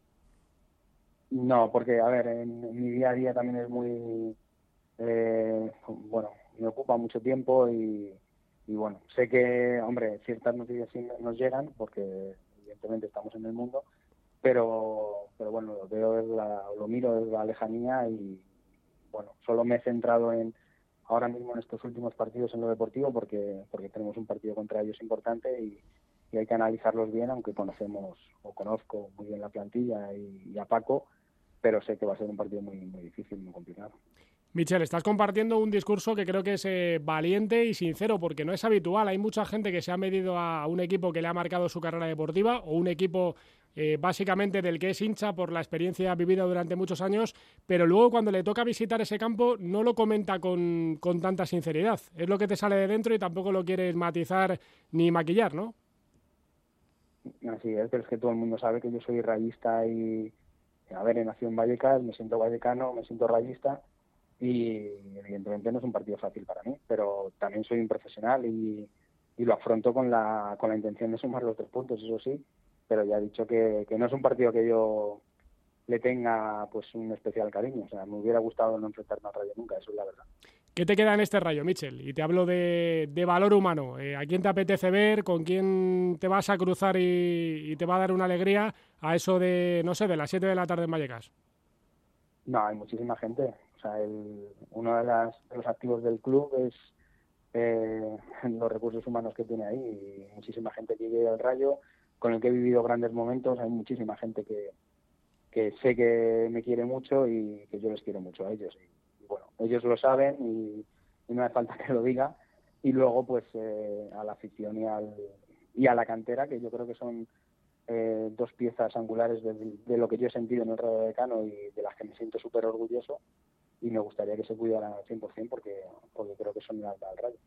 No, porque, a ver, en, en mi día a día también es muy, eh, bueno, me ocupa mucho tiempo y, y, bueno, sé que, hombre, ciertas noticias sí nos llegan porque evidentemente estamos en el mundo, pero, pero bueno, lo veo, la, lo miro desde la lejanía y bueno, solo me he centrado en ahora mismo en estos últimos partidos en lo deportivo porque, porque tenemos un partido contra ellos importante y, hay que analizarlos bien, aunque conocemos o conozco muy bien la plantilla y, y a Paco, pero sé que va a ser un partido muy, muy difícil, muy complicado. Michel, estás compartiendo un discurso que creo que es eh, valiente y sincero, porque no es habitual. Hay mucha gente que se ha medido a un equipo que le ha marcado su carrera deportiva o un equipo eh, básicamente del que es hincha por la experiencia vivida durante muchos años, pero luego cuando le toca visitar ese campo no lo comenta con, con tanta sinceridad. Es lo que te sale de dentro y tampoco lo quieres matizar ni maquillar, ¿no? Así es, pero es que todo el mundo sabe que yo soy rayista y, a ver, he nacido en Vallecas, me siento vallecano, me siento rayista y evidentemente no es un partido fácil para mí, pero también soy un profesional y, y lo afronto con la, con la intención de sumar los tres puntos, eso sí, pero ya he dicho que, que no es un partido que yo le tenga pues un especial cariño, o sea, me hubiera gustado no enfrentarme al Rayo nunca, eso es la verdad. ¿Qué te queda en este rayo, Michel? Y te hablo de, de valor humano. Eh, ¿A quién te apetece ver? ¿Con quién te vas a cruzar y, y, te va a dar una alegría a eso de, no sé, de las 7 de la tarde en Vallecas? No, hay muchísima gente. O sea, el, uno de, las, de los activos del club es eh, los recursos humanos que tiene ahí. Y muchísima gente que llega al rayo, con el que he vivido grandes momentos. Hay muchísima gente que, que sé que me quiere mucho y que yo les quiero mucho a ellos. Y, bueno, ellos lo saben y, no hace falta que lo diga. Y luego, pues, eh, a la afición y, al, y a la cantera, que yo creo que son eh, dos piezas angulares de, lo que yo he sentido en el Radio Decano y de las que me siento súper orgulloso. Y me gustaría que se cuidaran al 100% porque, porque creo que son las al rayo.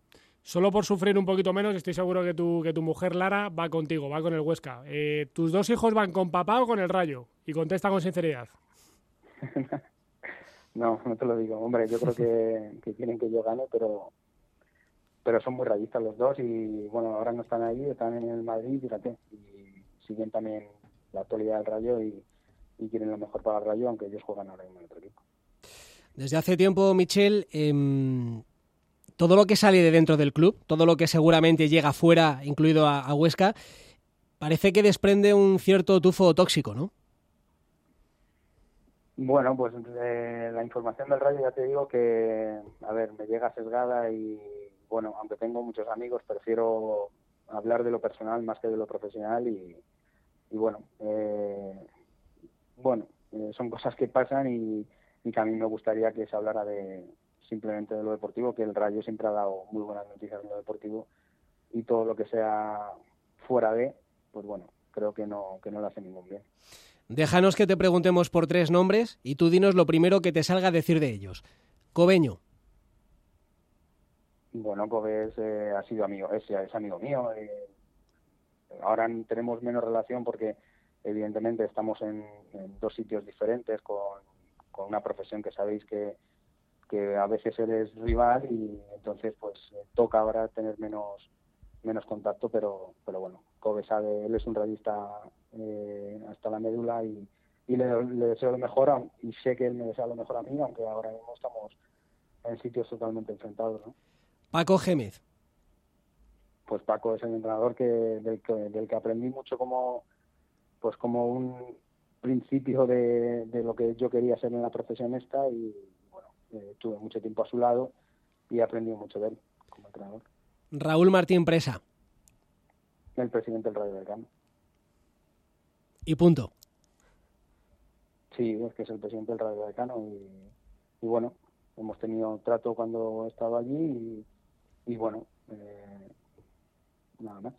Solo por sufrir un poquito menos, estoy seguro que tu, que tu mujer Lara va contigo, va con el Huesca. Eh, ¿Tus dos hijos van con papá o con el Rayo? Y contesta con sinceridad. No, no te lo digo. Hombre, yo creo que, que quieren que yo gane, pero pero son muy rayistas los dos y bueno, ahora no están ahí, están en el Madrid, fíjate, y siguen también la actualidad del Rayo y, y quieren lo mejor para el Rayo, aunque ellos juegan ahora mismo en otro equipo. Desde hace tiempo, Michel, eh, todo lo que sale de dentro del club, todo lo que seguramente llega fuera, incluido a, Huesca, parece que desprende un cierto tufo tóxico, ¿no? Bueno, pues eh, la información del Rayo ya te digo que, a ver, me llega sesgada y, bueno, aunque tengo muchos amigos, prefiero hablar de lo personal más que de lo profesional y, y bueno, eh, bueno, eh, son cosas que pasan y, y, que a mí me gustaría que se hablara de simplemente de lo deportivo, que el Rayo siempre ha dado muy buenas noticias en lo deportivo y todo lo que sea fuera de, pues bueno, creo que no, que no le hace ningún bien. Déjanos que te preguntemos por tres nombres y tú dinos lo primero que te salga a decir de ellos. Cobeño. Bueno, Cobes eh, ha sido amigo, es, es amigo mío. eh, ahora tenemos menos relación porque evidentemente estamos en, en dos sitios diferentes con, con una profesión que sabéis que, que a veces eres rival y entonces pues toca ahora tener menos menos contacto, pero pero bueno, Kobe sabe, él es un revista eh, hasta la médula y, y le, le deseo lo mejor a- y sé que él me desea lo mejor a mí, aunque ahora mismo estamos en sitios totalmente enfrentados, ¿no? Paco Gémez. pues Paco es el entrenador que del que, del que aprendí mucho como pues como un principio de, de lo que yo quería ser en la profesión esta y eh, tuve mucho tiempo a su lado y aprendí mucho de él como entrenador Raúl Martín Presa. el presidente del Radio Vallecano Y punto. sí es que es el presidente del Radio Vallecano y, y bueno hemos tenido trato cuando he estado allí y, y bueno eh, nada más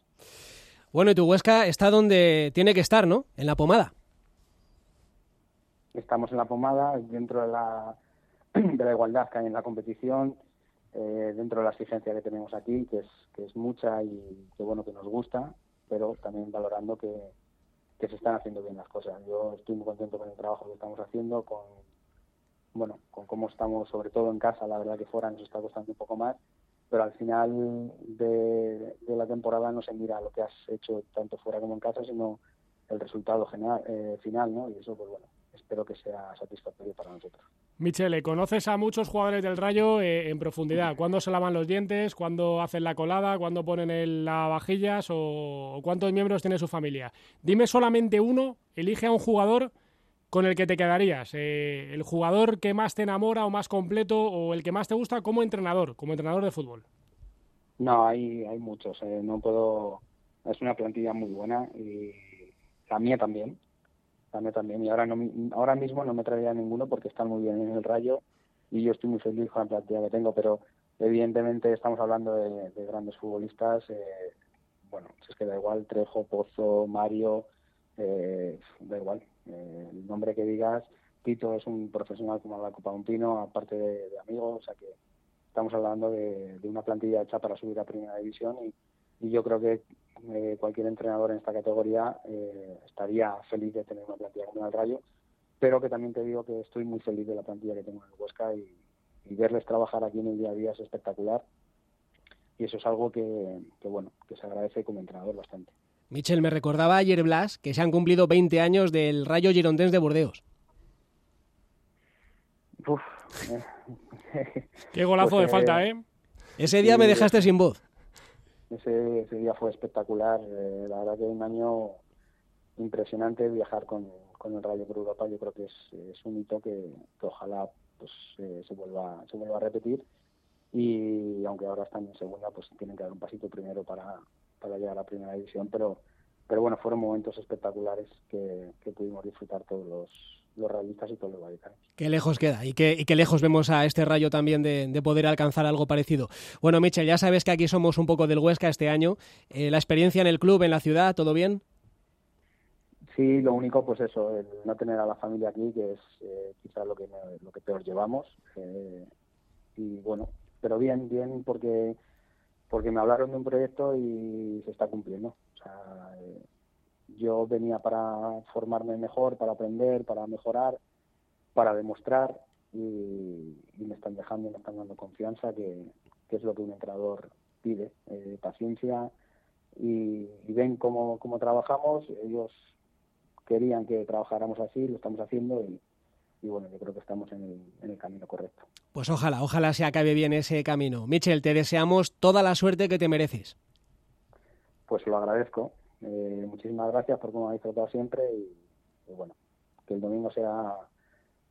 Bueno, y tu Huesca está donde tiene que estar, ¿no? En la pomada. estamos en la pomada, dentro de la, de la igualdad que hay en la competición, eh, dentro de la exigencia que tenemos aquí, que es, que es mucha y que bueno que nos gusta, pero también valorando que, que se están haciendo bien las cosas. Yo estoy muy contento con el trabajo que estamos haciendo, con bueno, con cómo estamos, sobre todo en casa, la verdad que fuera nos está costando un poco más, pero al final de, de la temporada no se mira lo que has hecho tanto fuera como en casa, sino el resultado general, eh, final, ¿no? Y eso, pues bueno, espero que sea satisfactorio para nosotros. Michele, conoces a muchos jugadores del Rayo eh, en profundidad. ¿Cuándo se lavan los dientes? ¿Cuándo hacen la colada? ¿Cuándo ponen el lavavajillas? ¿O, cuántos miembros tiene su familia? Dime solamente uno, elige a un jugador con el que te quedarías. Eh, ¿El jugador que más te enamora o más completo o el que más te gusta como entrenador, como entrenador de fútbol? No, hay, hay muchos. eh, no puedo. Es una plantilla muy buena y la mía también. También. Y ahora, no, ahora mismo no me traería ninguno porque están muy bien en el rayo y yo estoy muy feliz con la plantilla que tengo. Pero evidentemente estamos hablando de, de grandes futbolistas. eh, bueno, si es que da igual. Trejo, Pozo, Mario. eh, da igual. eh, el nombre que digas. Tito es un profesional como la Copa un Pino, aparte de, de amigos. O sea que estamos hablando de, de una plantilla hecha para subir a primera división y, y yo creo que eh, cualquier entrenador en esta categoría eh, estaría feliz de tener una plantilla como del Rayo, pero que también te digo que estoy muy feliz de la plantilla que tengo en el Huesca y, y verles trabajar aquí en el día a día es espectacular y eso es algo que, que, bueno que se agradece como entrenador bastante. Michel, me recordaba ayer Blas que se han cumplido 20 años del Rayo Girondins de Burdeos. Uf, Qué golazo Pues, de falta, ¿eh? Ese día me Sí. dejaste sin voz. Ese, ese día fue espectacular. eh, la verdad que un año impresionante viajar con, con el Rayo por Europa. Yo creo que es, es un hito que, que ojalá pues eh, se vuelva se vuelva a repetir. Y aunque ahora están en segunda, pues tienen que dar un pasito primero para, para llegar a la primera división. Pero pero bueno, fueron momentos espectaculares que, que pudimos disfrutar todos los, los realistas y todos los vallecanos. Qué lejos queda y qué, y qué lejos vemos a este Rayo también de, de poder alcanzar algo parecido. Bueno, Michel, ya sabes que aquí somos un poco del Huesca este año. Eh, la experiencia en el club, en la ciudad, ¿todo bien? Sí, lo único, pues eso, el no tener a la familia aquí, que es eh, quizás lo que, lo que peor llevamos. eh, y bueno, pero bien, bien, porque porque me hablaron de un proyecto y se está cumpliendo. O sea, eh, yo venía para formarme mejor, para aprender, para mejorar, para demostrar y, y me están dejando, me están dando confianza, que, que es lo que un entrenador pide, eh, paciencia y, y ven cómo, cómo trabajamos. Ellos querían que trabajáramos así, lo estamos haciendo y, y bueno, yo creo que estamos en el, en el camino correcto. Pues ojalá, ojalá se acabe bien ese camino. Michel, te deseamos toda la suerte que te mereces. Pues lo agradezco. Eh, muchísimas gracias por cómo habéis tratado siempre y, y bueno, que el domingo sea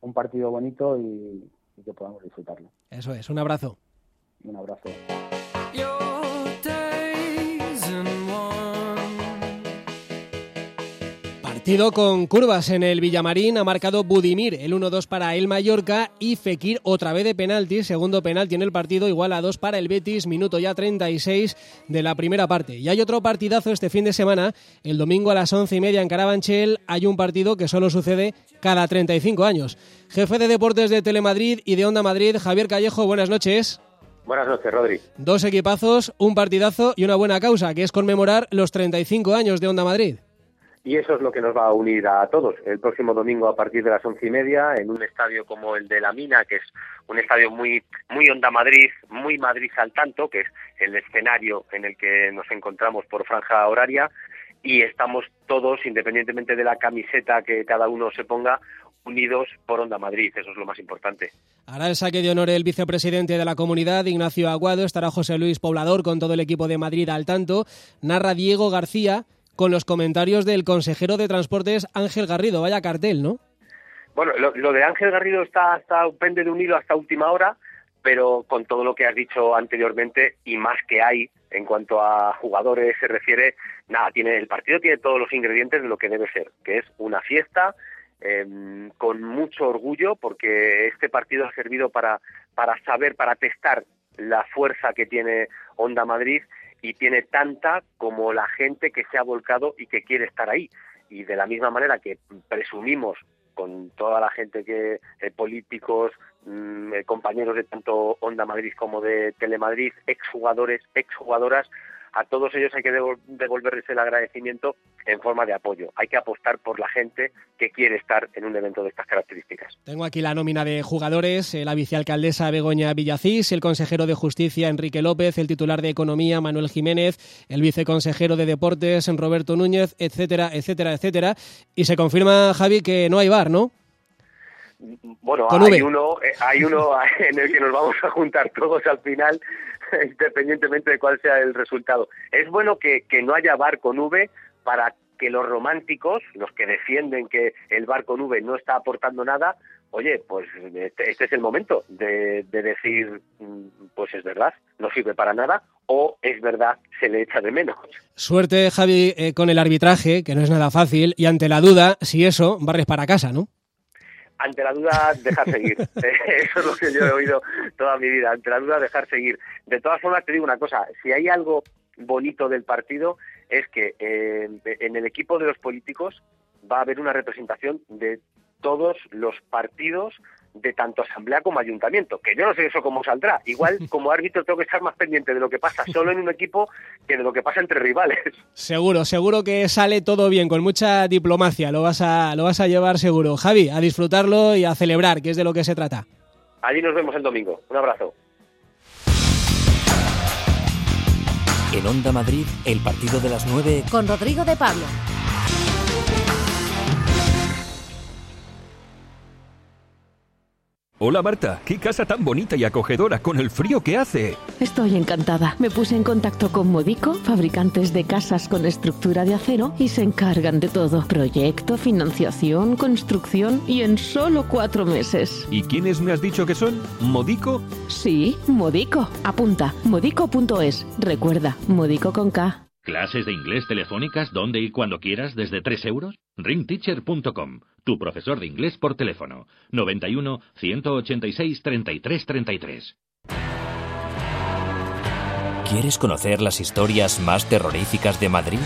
un partido bonito y, y que podamos disfrutarlo. Eso es, un abrazo. Un abrazo. Partido con curvas en el Villamarín. Ha marcado Budimir el 1-2 para el Mallorca y Fekir otra vez de penalti. Segundo penalti en el partido, igual a 2 para el Betis. Minuto ya 36 de la primera parte. Y hay otro partidazo este fin de semana. El domingo a las 11 y media en Carabanchel hay un partido que solo sucede cada 35 años. Jefe de deportes de Telemadrid y de Onda Madrid, Javier Callejo, buenas noches. Buenas noches, Rodri. Dos equipazos, un partidazo y una buena causa, que es conmemorar los 35 años de Onda Madrid. Y eso es lo que nos va a unir a todos. El próximo domingo a partir de las once y media, en un estadio como el de La Mina, que es un estadio muy, muy Onda Madrid, muy Madrid al tanto, que es el escenario en el que nos encontramos por franja horaria, y estamos todos, independientemente de la camiseta que cada uno se ponga, unidos por Onda Madrid, eso es lo más importante. Hará el saque de honor el vicepresidente de la comunidad, Ignacio Aguado, estará José Luis Poblador con todo el equipo de Madrid al tanto, narra Diego García, con los comentarios del consejero de Transportes Ángel Garrido. Vaya cartel, ¿no? Bueno, lo, de Ángel Garrido está, está pende de un hasta última hora, pero con todo lo que has dicho anteriormente y más que hay en cuanto a jugadores se refiere, nada, tiene el partido tiene todos los ingredientes de lo que debe ser, que es una fiesta em, con mucho orgullo, porque este partido ha servido para, para saber, para testar la fuerza que tiene Honda Madrid y tiene tanta como la gente que se ha volcado y que quiere estar ahí. Y de la misma manera que presumimos con toda la gente que eh, políticos, mm, eh, compañeros de tanto Onda Madrid como de Telemadrid, exjugadores, exjugadoras, a todos ellos hay que devolverles el agradecimiento en forma de apoyo. Hay que apostar por la gente que quiere estar en un evento de estas características. Tengo aquí la nómina de jugadores, eh, la vicealcaldesa Begoña Villacís, el consejero de Justicia Enrique López, el titular de Economía Manuel Jiménez, el viceconsejero de Deportes Roberto Núñez, etcétera, etcétera, etcétera. Y se confirma, Javi, que no hay bar, ¿no? Bueno, hay uno, eh, hay uno en el que nos vamos a juntar todos al final independientemente de cuál sea el resultado. Es bueno que, no haya bar con V para que los románticos, los que defienden que el bar con no está aportando nada, oye, pues este, este, es el momento de, decir, mm, pues es verdad, no sirve para nada, o es verdad, se le echa de menos. Suerte, Javi, eh, con el arbitraje, que no es nada fácil, y ante la duda, si eso, barres para casa, ¿no? Ante la duda, dejar seguir. Eso es lo que yo he oído toda mi vida. Ante la duda, dejar seguir. De todas formas, te digo una cosa. Si hay algo bonito del partido, es que eh, en el equipo de los políticos va a haber una representación de todos los partidos de tanto asamblea como ayuntamiento, que yo no sé eso cómo saldrá. Igual como árbitro tengo que estar más pendiente de lo que pasa solo en un equipo que de lo que pasa entre rivales. Seguro, seguro que sale todo bien, con mucha diplomacia, lo vas a, lo vas a llevar seguro. Javi, a disfrutarlo y a celebrar, que es de lo que se trata. Allí nos vemos el domingo. Un abrazo. En Onda Madrid, el partido de las 9 con Rodrigo de Pablo. Hola Marta, qué casa tan bonita y acogedora con el frío que hace. Estoy encantada. Me puse en contacto con Modico, fabricantes de casas con estructura de acero, y se encargan de todo. Proyecto, financiación, construcción y en solo cuatro meses. ¿Y quiénes me has dicho que son? ¿Modico? Sí, Modico. Apunta, modico.es. Recuerda, Modico con K. ¿Clases de inglés telefónicas donde y cuando quieras desde 3 euros? ringteacher.com, tu profesor de inglés por teléfono. 91 186 33 33. ¿Quieres conocer las historias más terroríficas de Madrid?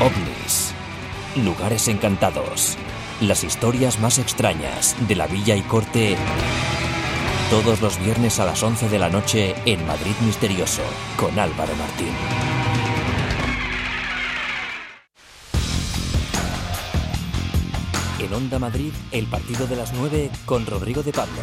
OVNIs. Lugares encantados. Las historias más extrañas de la villa y corte todos los viernes a las 11 de la noche en Madrid Misterioso con Álvaro Martín. En Onda Madrid, el partido de las 9 con Rodrigo de Pablo.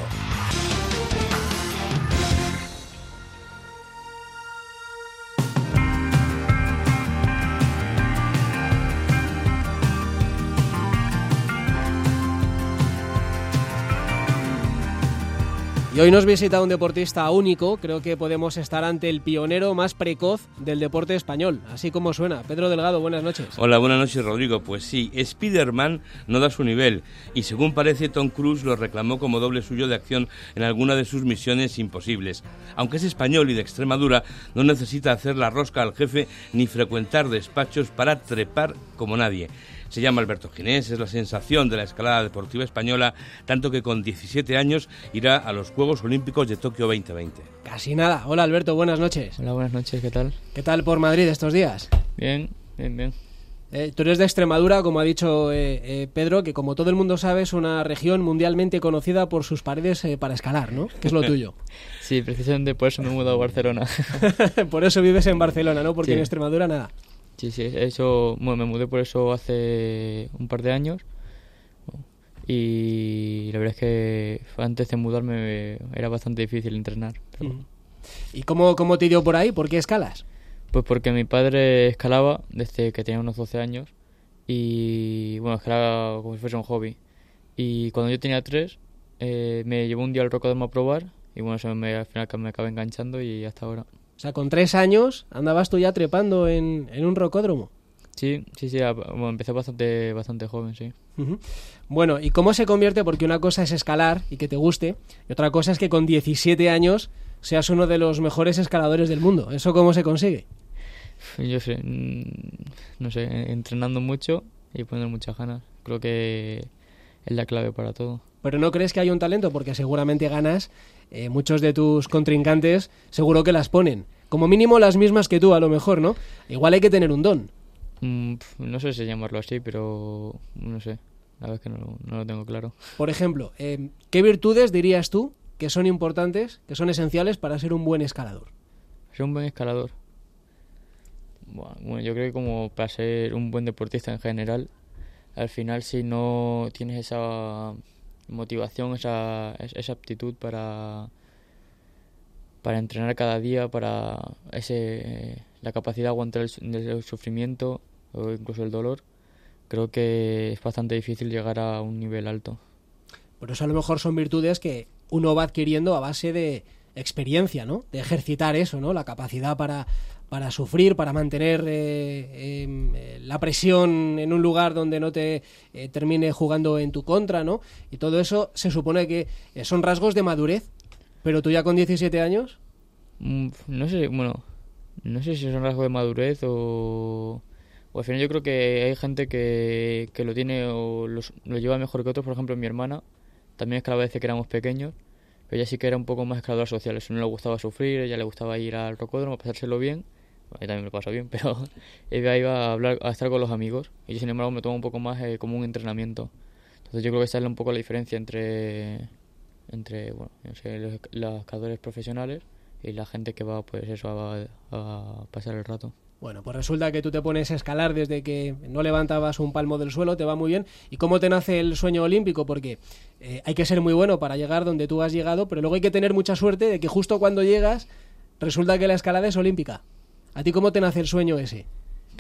Hoy nos visita un deportista único, creo que podemos estar ante el pionero más precoz del deporte español, así como suena. Pedro Delgado, buenas noches. Hola, buenas noches Rodrigo. Pues sí, Spider-Man no da su nivel y según parece Tom Cruise lo reclamó como doble suyo de acción en alguna de sus misiones imposibles. Aunque es español y de Extremadura, no necesita hacer la rosca al jefe ni frecuentar despachos para trepar como nadie. Se llama Alberto Ginés, es la sensación de la escalada deportiva española, tanto que con 17 años irá a los Juegos Olímpicos de Tokio 2020. Casi nada. Hola Alberto, buenas noches. Hola, buenas noches, ¿qué tal? ¿Qué tal por Madrid estos días? Bien, bien, bien. Eh, tú eres de Extremadura, como ha dicho eh, eh, Pedro, que como todo el mundo sabe es una región mundialmente conocida por sus paredes eh, para escalar, ¿no? Que es lo tuyo. sí, precisamente por eso me he mudado a Barcelona. por eso vives en Barcelona, ¿no? Porque Sí. en Extremadura nada. Sí, sí, eso, bueno, me mudé por eso hace un par de años. Y la verdad es que antes de mudarme era bastante difícil entrenar. pero-. ¿Y cómo, cómo te dio por ahí? ¿Por qué escalas? Pues porque mi padre escalaba desde que tenía unos 12 años y bueno, escalaba como si fuese un hobby. Y cuando yo tenía 3, me llevó un día al rocódromo a probar y bueno, eso me, al final me acabé enganchando y hasta ahora. O sea, con tres años andabas tú ya trepando en, en un rocódromo. Sí, sí, sí, bueno, empecé bastante, bastante joven, sí. Bueno, ¿y cómo se convierte? Porque una cosa es escalar y que te guste, y otra cosa es que con 17 años seas uno de los mejores escaladores del mundo. ¿Eso cómo se consigue? Yo sé, mm, no sé, en- entrenando mucho y poniendo muchas ganas. Creo que es la clave para todo. Pero ¿no crees que hay un talento? Porque seguramente ganas, eh, muchos de tus contrincantes seguro que las ponen. Como mínimo las mismas que tú, a lo mejor, ¿no? Igual hay que tener un don. Mm, no sé si llamarlo así, pero no sé. La verdad es que no, no lo tengo claro. Por ejemplo, eh, ¿qué virtudes dirías tú que son importantes, que son esenciales para ser un buen escalador? Ser un buen escalador. Bueno, yo creo que como para ser un buen deportista en general, al final si no tienes esa motivación, esa, es- esa aptitud para, para entrenar cada día, para ese, la capacidad de aguantar el, el sufrimiento o incluso el dolor, creo que es bastante difícil llegar a un nivel alto. Por eso a lo mejor son virtudes que uno va adquiriendo a base de experiencia, ¿no? De ejercitar eso, ¿no? La capacidad para, para sufrir, para mantener eh, em, eh, la presión en un lugar donde no te eh, termine jugando en tu contra, ¿no? Y todo eso se supone que son rasgos de madurez. Pero tú ya con 17 años, Mm, No sé, bueno, no sé si es un rasgo de madurez o, o al final yo creo que hay gente que, que lo tiene o los- lo lleva mejor que otros. Por ejemplo, mi hermana también escalaba desde que éramos pequeños, pero ella sí que era un poco más escaladora social. Eso no le gustaba sufrir, ella le gustaba ir al rocódromo, pasárselo bien. Yo también me paso bien, pero ella iba a hablar, a estar con los amigos. Y yo, sin embargo, me tomo un poco más eh, como un entrenamiento. Entonces yo creo que esa es un poco la diferencia entre, entre bueno, los, los escaladores profesionales y la gente que va pues eso a, a pasar el rato. bueno, pues resulta que tú te pones a escalar desde que no levantabas un palmo del suelo, te va muy bien. ¿Y cómo te nace el sueño olímpico? Porque eh, hay que ser muy bueno para llegar donde tú has llegado, pero luego hay que tener mucha suerte de que justo cuando llegas resulta que la escalada es olímpica. ¿A ti cómo te nace el sueño ese?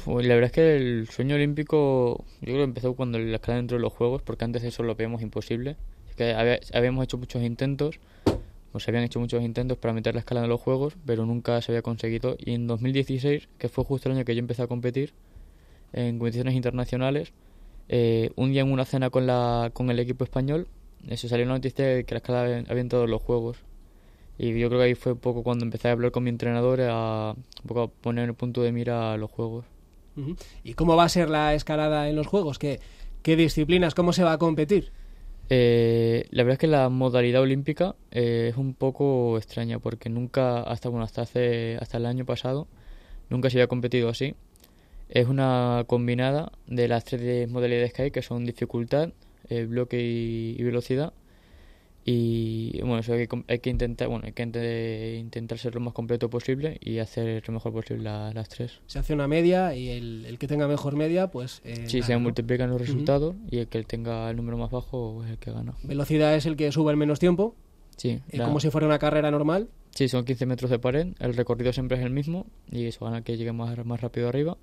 Pues la verdad es que el sueño olímpico yo creo que empezó cuando la escalada entró en los Juegos, porque antes eso lo veíamos imposible. Es que había- habíamos hecho muchos intentos, o se habían hecho muchos intentos para meter la escalada en los Juegos, pero nunca se había conseguido. Y en 2016, que fue justo el año que yo empecé a competir en competiciones internacionales, eh, un día en una cena con, la, con el equipo español, eso salió la noticia de que la había, había entrado en los Juegos. Y yo creo que ahí fue un poco cuando empecé a hablar con mi entrenador, a, un poco a poner el punto de mira a los Juegos. ¿Y cómo va a ser la escalada en los Juegos? ¿Qué, qué disciplinas? ¿Cómo se va a competir? Eh, la verdad es que la modalidad olímpica eh, es un poco extraña porque nunca, hasta bueno, hasta hace, hasta el año pasado, nunca se había competido así. Es una combinada de las tres modalidades que hay, que son dificultad, eh, bloque y, y velocidad. Y bueno, eso hay, que, com- hay que intentar, bueno, hay que inte- intentar ser lo más completo posible y hacer lo mejor posible la- las tres. Se hace una media y el, el que tenga mejor media, pues... eh, Sí, gana, se ¿no? multiplican los resultados y el que tenga el número más bajo es el que gana. Velocidad es el que sube el menos tiempo, Sí, eh, la- como si fuera una carrera normal. Sí, son 15 metros de pared, el recorrido siempre es el mismo y eso gana que llegue más, más rápido arriba.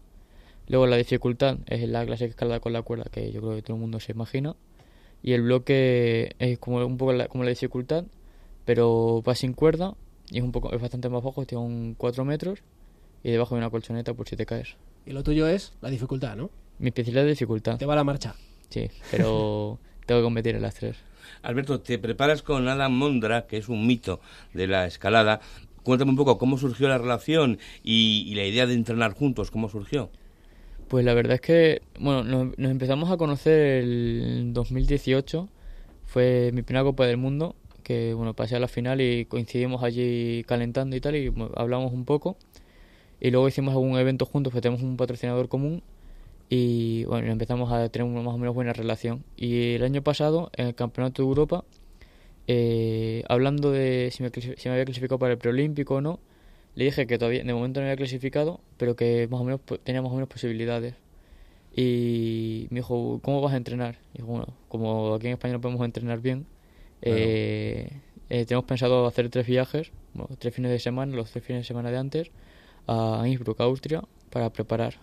Luego la dificultad es la clásica escalada con la cuerda que yo creo que todo el mundo se imagina. Y el bloque es como un poco la, como la dificultad, pero va sin cuerda y es un poco es bastante más bajo, tiene un 4 metros y debajo de una colchoneta por si te caes. Y lo tuyo es la dificultad, ¿no? Mi especialidad es dificultad. Te va la marcha. Sí, pero tengo que competir en las tres. Alberto, te preparas con Adam Mondra, que es un mito de la escalada. Cuéntame un poco cómo surgió la relación y, y la idea de entrenar juntos, cómo surgió. Pues la verdad es que, bueno, nos, empezamos a conocer el 2018. Fue mi primera Copa del Mundo, que bueno, pasé a la final y coincidimos allí calentando y tal, y hablamos un poco. Y luego hicimos algún evento juntos, que tenemos un patrocinador común. Y bueno, empezamos a tener una más o menos buena relación. Y el año pasado, en el Campeonato de Europa, eh, hablando de si me, si me había clasificado para el preolímpico o no, le dije que todavía de momento no había clasificado, pero que más o menos tenía más o menos posibilidades. Y me dijo, ¿cómo vas a entrenar? Y bueno, como aquí en España no podemos entrenar bien, Claro. eh, eh, tenemos pensado hacer tres viajes, bueno, tres fines de semana, los tres fines de semana de antes, a Innsbruck, Austria, para preparar.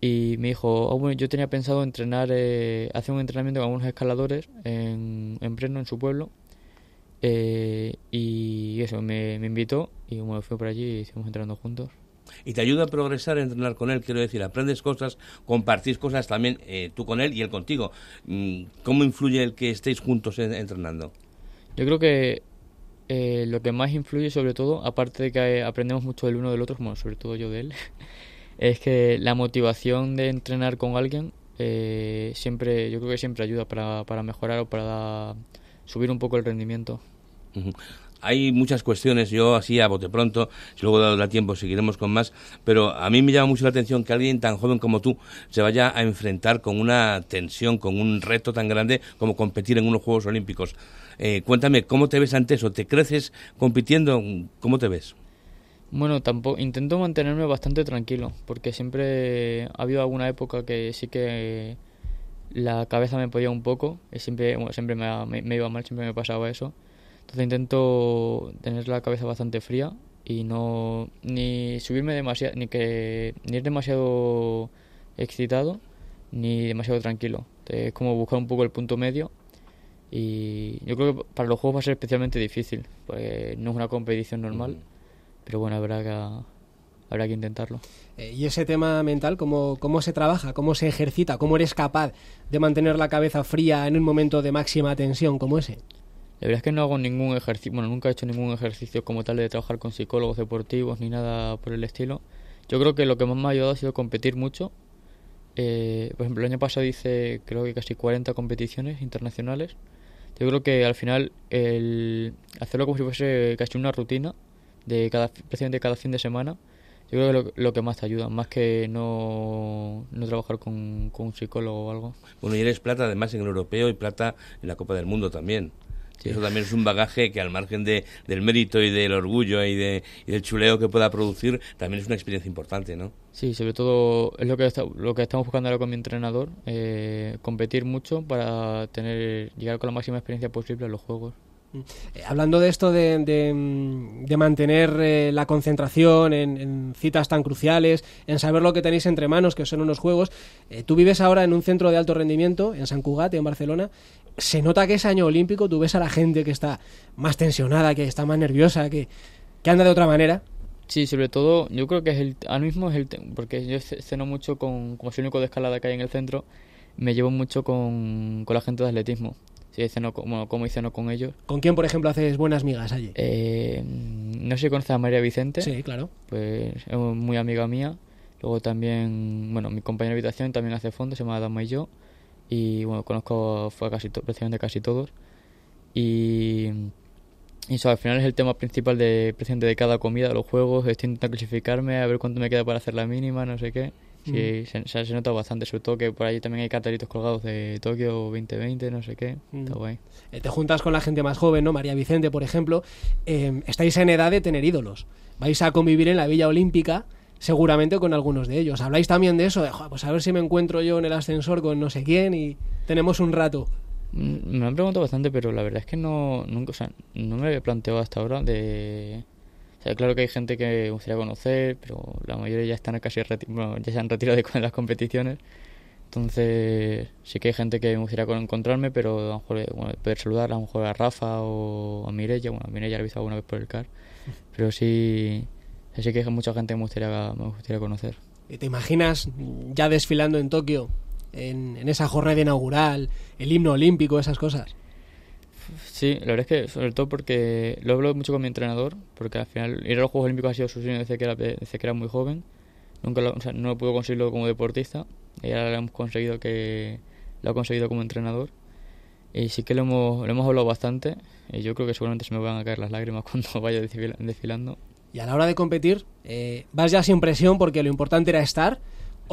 Y me dijo, "Ah, bueno, yo tenía pensado entrenar, eh, hacer un entrenamiento con algunos escaladores en, en Brno, en su pueblo. Eh, y eso, me, me invitó y bueno, fui por allí y hicimos entrenando juntos. Y te ayuda a progresar a entrenar con él, quiero decir, aprendes cosas, compartís cosas también eh, tú con él y él contigo. Mm, ¿Cómo influye el que estéis juntos en- entrenando? Yo creo que eh, lo que más influye sobre todo, aparte de que aprendemos mucho del uno del otro, bueno, sobre todo yo de él, es que la motivación de entrenar con alguien eh, siempre, yo creo que siempre ayuda para, para mejorar o para subir un poco el rendimiento. Hay muchas cuestiones, yo así a bote pronto, si luego da tiempo seguiremos con más, pero a mí me llama mucho la atención que alguien tan joven como tú se vaya a enfrentar con una tensión, con un reto tan grande como competir en unos Juegos Olímpicos. Eh, cuéntame, ¿cómo te ves ante eso? ¿Te creces compitiendo? ¿Cómo te ves? Bueno, tampoco intento mantenerme bastante tranquilo, porque siempre ha habido alguna época que sí que la cabeza me podía un poco, y siempre, siempre me, me- me iba mal, siempre me pasaba eso. Entonces intento tener la cabeza bastante fría y no ni subirme demasiado, ni que ni ir demasiado excitado, ni demasiado tranquilo. Es como buscar un poco el punto medio y yo creo que para los juegos va a ser especialmente difícil, porque no es una competición normal, pero bueno, habrá que, habrá que intentarlo. Eh, y ese tema mental, ¿cómo, ¿cómo se trabaja? ¿Cómo se ejercita? ¿Cómo eres capaz de mantener la cabeza fría en un momento de máxima tensión como ese? La verdad es que no hago ningún ejercicio, bueno, nunca he hecho ningún ejercicio como tal de trabajar con psicólogos deportivos ni nada por el estilo. Yo creo que lo que más me ha ayudado ha sido competir mucho. Eh, por ejemplo, el año pasado hice creo que casi 40 competiciones internacionales. Yo creo que al final el hacerlo como si fuese casi una rutina de cada prácticamente cada fin de semana, yo creo que lo, lo que más te ayuda, más que no, no trabajar con, con un psicólogo o algo. Bueno, y eres plata además en el europeo y plata en la Copa del Mundo también. Sí. Eso también es un bagaje que al margen de, del mérito y del orgullo y, de, y del chuleo que pueda producir, también es una experiencia importante, ¿no? Sí, sobre todo es lo que está- lo que estamos buscando ahora con mi entrenador, eh, competir mucho para tener llegar con la máxima experiencia posible a los juegos. Eh, hablando de esto de, mantener eh, la concentración en, citas tan cruciales, en saber lo que tenéis entre manos, que son unos juegos, eh, tú vives ahora en un centro de alto rendimiento, en San Cugat, en Barcelona. Se nota que es año olímpico, tú ves a la gente que está más tensionada, que está más nerviosa, que, que anda de otra manera. Sí, sobre todo yo creo que es el ahora mismo es el porque yo ce- ceno mucho con como soy el único de escalada que hay en el centro, me llevo mucho con, con la gente de atletismo. Sí, ceno con- bueno, como y ceno con ellos. ¿Con quién, por ejemplo, haces buenas migas allí? Eh, no sé si conoces a María Vicente. Sí, claro. Pues es muy amiga mía. Luego también, bueno, mi compañero de habitación también hace fondo, se llama Dama y yo. Y bueno, conozco fue a casi prácticamente casi todos. Y, y eso al final es el tema principal de, de cada comida, los juegos. Estoy intentando clasificarme, a ver cuánto me queda para hacer la mínima, no sé qué. Sí, Mm. se, se- se nota bastante, sobre todo que por ahí también hay cartelitos colgados de Tokio 2020, no sé qué. Está Mm. guay. Eh, te juntas con la gente más joven, ¿no? María Vicente, por ejemplo. Eh, estáis en edad de tener ídolos. Vais a convivir en la Villa Olímpica, seguramente con algunos de ellos. Habláis también de eso, de, "Joder, pues a ver si me encuentro yo en el ascensor con no sé quién y tenemos un rato. Mm, Me han preguntado bastante, pero la verdad es que no, nunca, o sea, no me había planteado hasta ahora de... O sea, claro que hay gente que me gustaría conocer, pero la mayoría ya están casi reti- bueno, ya se han retirado de las competiciones. Entonces, sí que hay gente que me gustaría con- encontrarme, pero a lo mejor eh, bueno, poder saludar a lo mejor a Rafa o a Mireia. Bueno, a Mireia la he visto alguna vez por el CAR. Pero sí, sí que hay mucha gente que me gustaría, me gustaría conocer. ¿Y ¿Te imaginas ya desfilando en Tokio, en, en esa jornada inaugural, el himno olímpico, esas cosas? Sí, la verdad es que sobre todo porque lo hablo mucho con mi entrenador, porque al final ir a los Juegos Olímpicos ha sido su sueño desde que era, desde que era muy joven. Nunca lo, o sea, no pudo conseguirlo como deportista y ahora lo hemos conseguido que lo ha conseguido como entrenador. Y sí que lo hemos, lo hemos hablado bastante y yo creo que seguramente se me van a caer las lágrimas cuando vaya desfila- desfilando. Y a la hora de competir, eh, ¿vas ya sin presión porque lo importante era estar?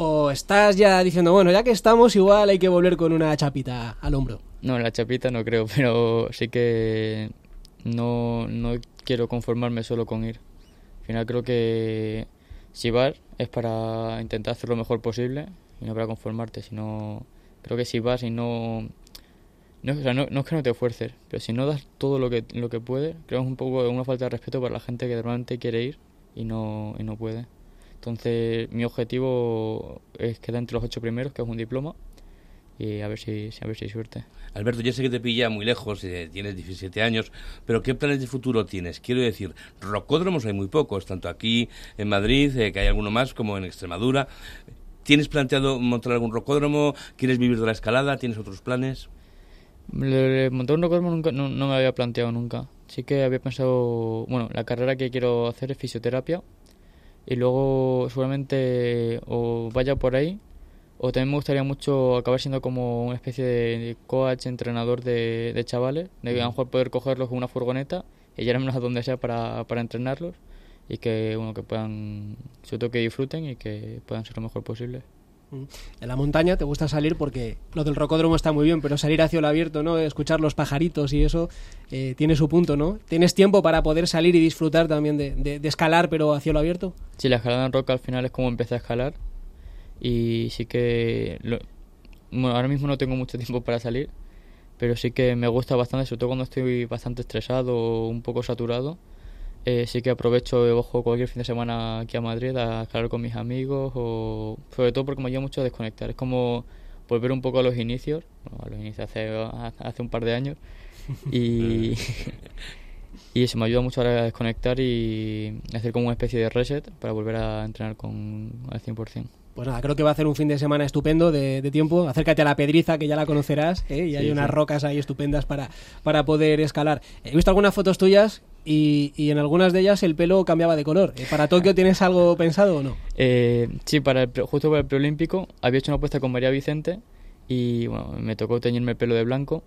¿O estás ya diciendo, bueno, ya que estamos, igual hay que volver con una chapita al hombro? No, la chapita no creo, pero sí que no, no quiero conformarme solo con ir. Al final creo que si vas es para intentar hacer lo mejor posible y no para conformarte, sino creo que si vas y no no, es que no te esfuerces, pero si no das todo lo que lo que puedes, creo que es un poco una falta de respeto para la gente que realmente quiere ir y no y no puede. Entonces, mi objetivo es quedar entre los ocho primeros, que es un diploma, y a ver si, a ver si hay suerte. Alberto, ya sé que te pilla muy lejos, eh, tienes 17 años, pero ¿qué planes de futuro tienes? Quiero decir, rocódromos hay muy pocos, tanto aquí en Madrid, eh, que hay alguno más, como en Extremadura. ¿Tienes planteado montar algún rocódromo? ¿Quieres vivir de la escalada? ¿Tienes otros planes? Montar un rocódromo nunca, no, no me había planteado nunca. Sí que había pensado, bueno, la carrera que quiero hacer es fisioterapia y luego seguramente o vaya por ahí o también me gustaría mucho acabar siendo como una especie de coach, entrenador de, de chavales, de a lo mejor poder cogerlos con una furgoneta y llevármelos a donde sea para, para entrenarlos y que, bueno, que puedan, sobre todo que disfruten y que puedan ser lo mejor posible. En la montaña te gusta salir porque lo del rocódromo está muy bien, pero salir hacia el abierto, ¿no? Escuchar los pajaritos y eso eh, tiene su punto, ¿no? ¿Tienes tiempo para poder salir y disfrutar también de, de- de escalar, pero hacia lo abierto? Sí, la escalada en roca al final es como empecé a escalar y sí que bueno, ahora mismo no tengo mucho tiempo para salir, pero sí que me gusta bastante, sobre todo cuando estoy bastante estresado o un poco saturado. Eh, sí que aprovecho y bajo cualquier fin de semana aquí a Madrid a escalar con mis amigos o sobre todo porque me ayuda mucho a desconectar. Es como volver un poco a los inicios, bueno, a los inicios hace, hace un par de años y, y eso me ayuda mucho ahora a desconectar y hacer como una especie de reset para volver a entrenar con al 100%. Pues nada, creo que va a ser un fin de semana estupendo de, de tiempo. Acércate a la Pedriza, que ya la conocerás, ¿eh? y hay unas sí. rocas ahí estupendas para, para poder escalar. He visto algunas fotos tuyas y, y en algunas de ellas el pelo cambiaba de color. Eh, ¿Para Tokio tienes algo pensado o no? Eh, sí, para el, justo para el preolímpico había hecho una apuesta con María Vicente y bueno, me tocó teñirme el pelo de blanco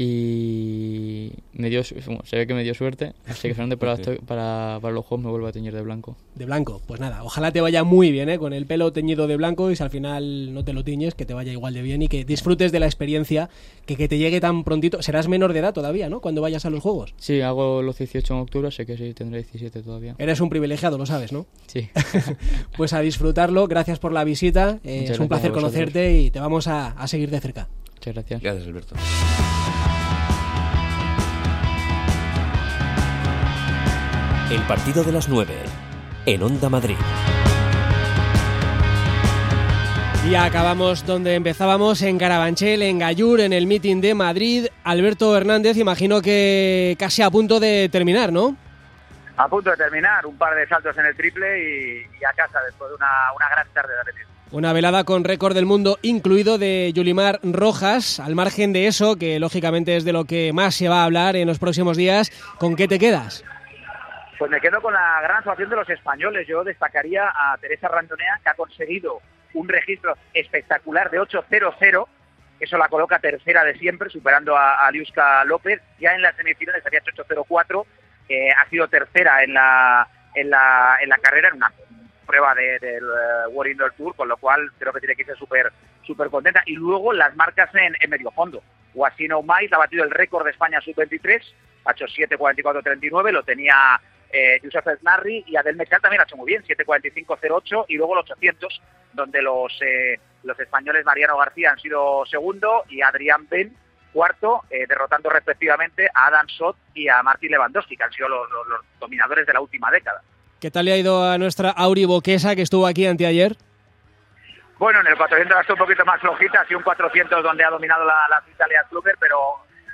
y me dio, bueno, se ve que me dio suerte, así que solamente para, para, para los juegos me vuelvo a teñir de blanco. De blanco, pues nada, ojalá te vaya muy bien, ¿eh? con el pelo teñido de blanco y si al final no te lo tiñes, que te vaya igual de bien y que disfrutes de la experiencia, que, que te llegue tan prontito. Serás menor de edad todavía, ¿no? Cuando vayas a los Juegos. Sí, hago los 18 en octubre, sé que sí, tendré 17 todavía. Eres un privilegiado, lo sabes, ¿no? Sí. pues a disfrutarlo, gracias por la visita, eh, es un placer conocerte y te vamos a, a seguir de cerca. Muchas gracias. Gracias, Alberto. El partido de las 9 en Onda Madrid. Y acabamos donde empezábamos, en Carabanchel, en Gallur, en el meeting de Madrid. Alberto Hernández, imagino que casi a punto de terminar, ¿no? A punto de terminar, un par de saltos en el triple y, y a casa después de una, una gran tarde de atletismo. Una velada con récord del mundo incluido de Yulimar Rojas. Al margen de eso, que lógicamente es de lo que más se va a hablar en los próximos días, ¿con qué te quedas? Pues me quedo con la gran actuación de los españoles. Yo destacaría a Teresa Randonea, que ha conseguido un registro espectacular de 8-0-0. Eso la coloca tercera de siempre, superando a, a Liuska López. Ya en las semifinales había hecho 8-0-4. eh, ha sido tercera en la, en la, en la carrera, en una prueba de- del eh, World Indoor Tour, con lo cual creo que tiene que ser súper súper contenta. Y luego las marcas en, en medio fondo. Guasino Mais ha batido el récord de España sub-23, ha hecho 7.44.39, lo tenía eh, Yusuf Esnarri y Adel Mechal también ha hecho muy bien, 7.45.08 y luego el 800, donde los, eh, los españoles Mariano García han sido segundo y Adrián Ben cuarto, eh, derrotando respectivamente a Adam Sot y a Martin Lewandowski, que han sido los, los- los dominadores de la última década. ¿Qué tal le ha ido a nuestra Auri Boquesa, que estuvo aquí anteayer? Bueno, en el 400 ha estado un poquito más flojita, así un 400 donde ha dominado la, la Italia Kluber, pero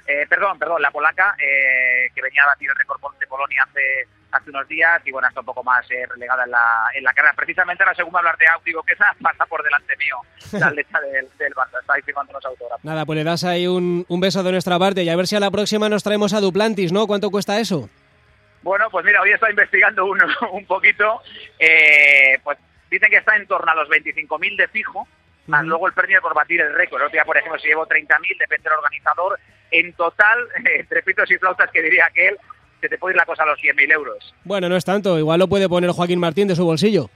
eh, perdón, perdón, la polaca, eh, que venía a batir el récord de Polonia hace, hace unos días y bueno, está un poco más eh, relegada en la, en la carrera. Precisamente la segunda hablar de Audi, digo que esa pasa por delante mío, la lecha del, del Barça, está ahí firmando los autógrafos. Nada, pues le das ahí un, un beso de nuestra parte y a ver si a la próxima nos traemos a Duplantis, ¿no? ¿Cuánto cuesta eso? Bueno, pues mira, hoy estado investigando un, un poquito, eh, pues dicen que está en torno a los 25.000 de fijo, más luego el premio por batir el récord. Otro día, por ejemplo, si llevo 30.000, depende del organizador. En total, entre pitos y flautas, que diría aquel, se te puede ir la cosa a los 100.000 euros. Bueno, no es tanto, igual lo puede poner Joaquín Martín de su bolsillo.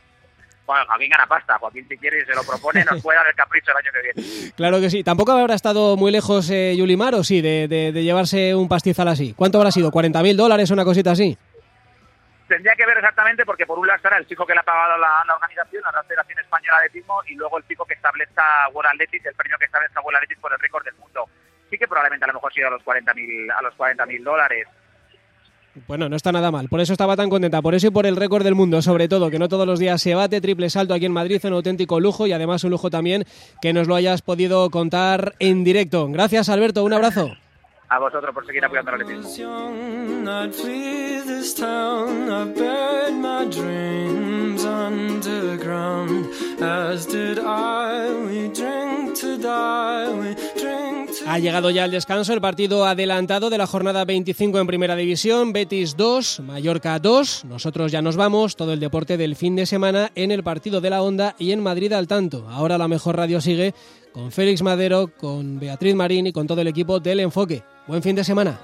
Bueno, Joaquín gana pasta. Joaquín, si quiere y se lo propone, nos puede dar el capricho el año que viene. Claro que sí. ¿Tampoco habrá estado muy lejos eh, Yulimar o sí, de, de- de llevarse un pastizal así? ¿Cuánto habrá sido? ¿40.000 dólares, una cosita así? Tendría que ver exactamente porque por un lado estará el fijo que le ha pagado la, la organización, la Federación Española de Atletismo, y luego el fijo que establezca World Athletics, el premio que establezca World Athletics por el récord del mundo. Sí que probablemente a lo mejor sido a los 40.000 a los 40.000 dólares. Bueno, no está nada mal. Por eso estaba tan contenta. Por eso y por el récord del mundo, sobre todo, que no todos los días se bate. Triple salto aquí en Madrid, un auténtico lujo y además un lujo también que nos lo hayas podido contar en directo. Gracias, Alberto. Un abrazo. A vosotros por seguir apoyando to Ha llegado ya el descanso, el partido adelantado de la jornada 25 en Primera División, Betis 2, Mallorca 2. Nosotros ya nos vamos, todo el deporte del fin de semana en el partido de la Onda y en Madrid al tanto. Ahora la mejor radio sigue con Félix Madero, con Beatriz Marín y con todo el equipo del Enfoque. Buen fin de semana.